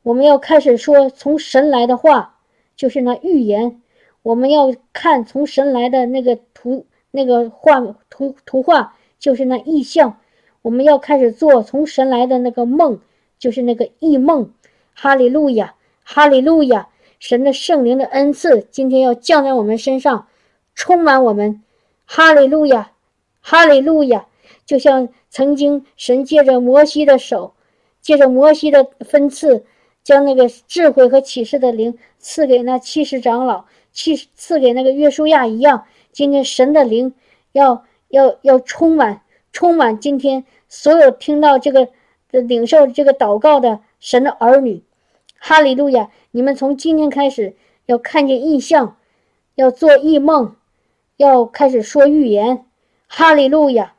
我们要开始说从神来的话，就是那预言。我们要看从神来的那个图，那个画图图画，就是那意象。我们要开始做从神来的那个梦，就是那个异梦。哈利路亚，哈利路亚！神的圣灵的恩赐今天要降在我们身上。充满我们，哈利路亚，哈利路亚！就像曾经神借着摩西的手，借着摩西的分赐，将那个智慧和启示的灵赐给那七十长老，赐赐给那个约书亚一样。今天神的灵要要要充满，充满今天所有听到这个领受这个祷告的神的儿女，哈利路亚！你们从今天开始要看见异象，要做异梦。要开始说预言。哈利路亚，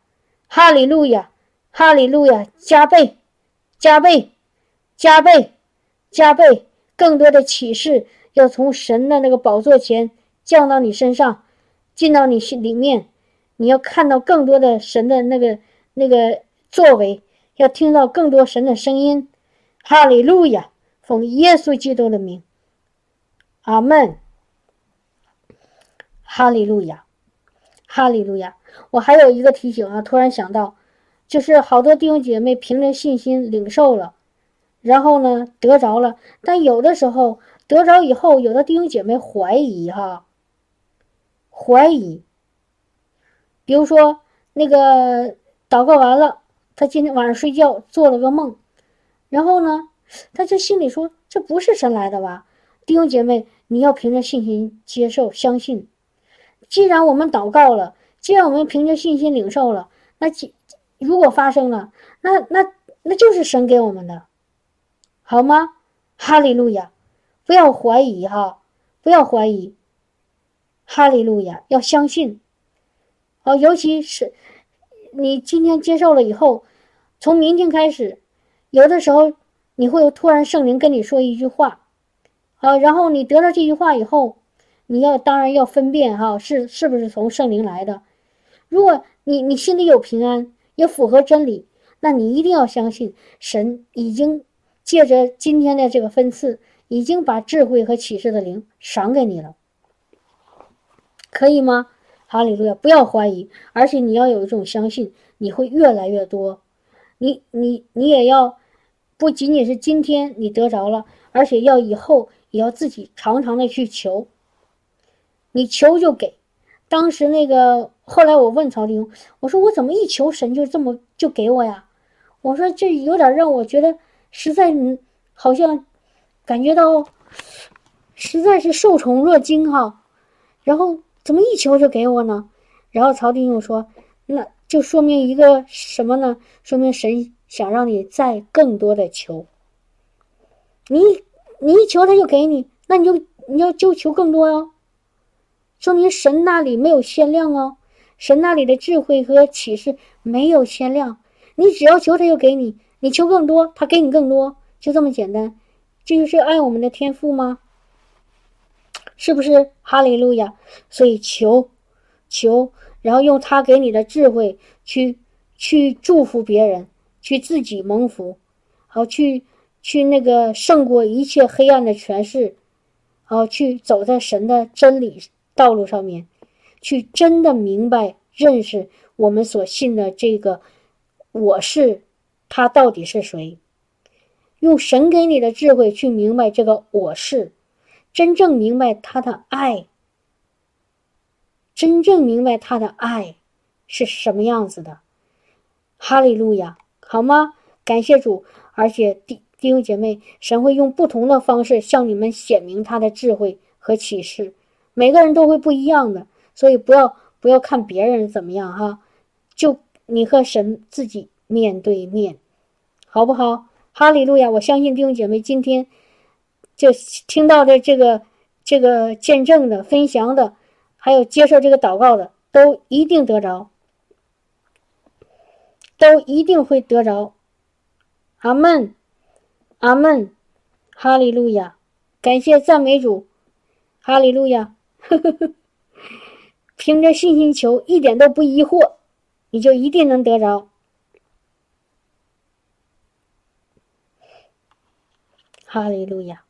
哈利路亚，哈利路亚，加倍，加倍，加倍，加倍，更多的启示要从神的那个宝座前降到你身上，进到你心里面。你要看到更多的神的那个那个作为，要听到更多神的声音。哈利路亚，奉耶稣基督的名，阿门。哈利路亚，哈利路亚。我还有一个提醒啊，突然想到，就是好多弟兄姐妹凭着信心领受了，然后呢得着了，但有的时候得着以后，有的弟兄姐妹怀疑哈，怀疑。比如说那个祷告完了，他今天晚上睡觉做了个梦，然后呢，他就心里说这不是神来的吧？弟兄姐妹，你要凭着信心接受、相信。既然我们祷告了。既然我们凭着信心领受了，那如果发生了，那那那就是神给我们的，好吗？哈利路亚！不要怀疑哈，不要怀疑。哈利路亚！要相信。哦，尤其是你今天接受了以后，从明天开始，有的时候你会突然圣灵跟你说一句话，啊，然后你得到这句话以后，你要当然要分辨哈，是是不是从圣灵来的。如果你你心里有平安，也符合真理，那你一定要相信，神已经借着今天的这个分赐，已经把智慧和启示的灵赏给你了，可以吗？哈利路亚！不要怀疑，而且你要有一种相信，你会越来越多。你你你也要，不仅仅是今天你得着了，而且要以后也要自己常常的去求，你求就给。当时那个，后来我问曹丁，我说我怎么一求神就这么就给我呀？我说这有点让我觉得实在好像感觉到实在是受宠若惊哈。然后怎么一求就给我呢？然后曹丁又说，那就说明一个什么呢？说明神想让你再更多的求。你你一求他就给你，那你就你要就求更多哦。说明神那里没有限量哦，神那里的智慧和启示没有限量，你只要求他就给你，你求更多，他给你更多，就这么简单。这就是爱我们的天赋吗？是不是？哈利路亚！所以求，求，然后用他给你的智慧去去祝福别人，去自己蒙福，好去去那个胜过一切黑暗的权势，好去走在神的真理。道路上面，去真的明白认识我们所信的这个我是他到底是谁？用神给你的智慧去明白这个我是，真正明白他的爱，真正明白他的爱是什么样子的。哈利路亚，好吗？感谢主，而且弟弟兄姐妹，神会用不同的方式向你们显明他的智慧和启示。每个人都会不一样的，所以不要不要看别人怎么样哈，就你和神自己面对面，好不好？哈利路亚！我相信弟兄姐妹今天就听到的这个这个见证的分享的，还有接受这个祷告的，都一定得着，都一定会得着。阿门，阿门，哈利路亚！感谢赞美主，哈利路亚。呵呵呵，凭着信心求，一点都不疑惑，你就一定能得着。哈利路亚。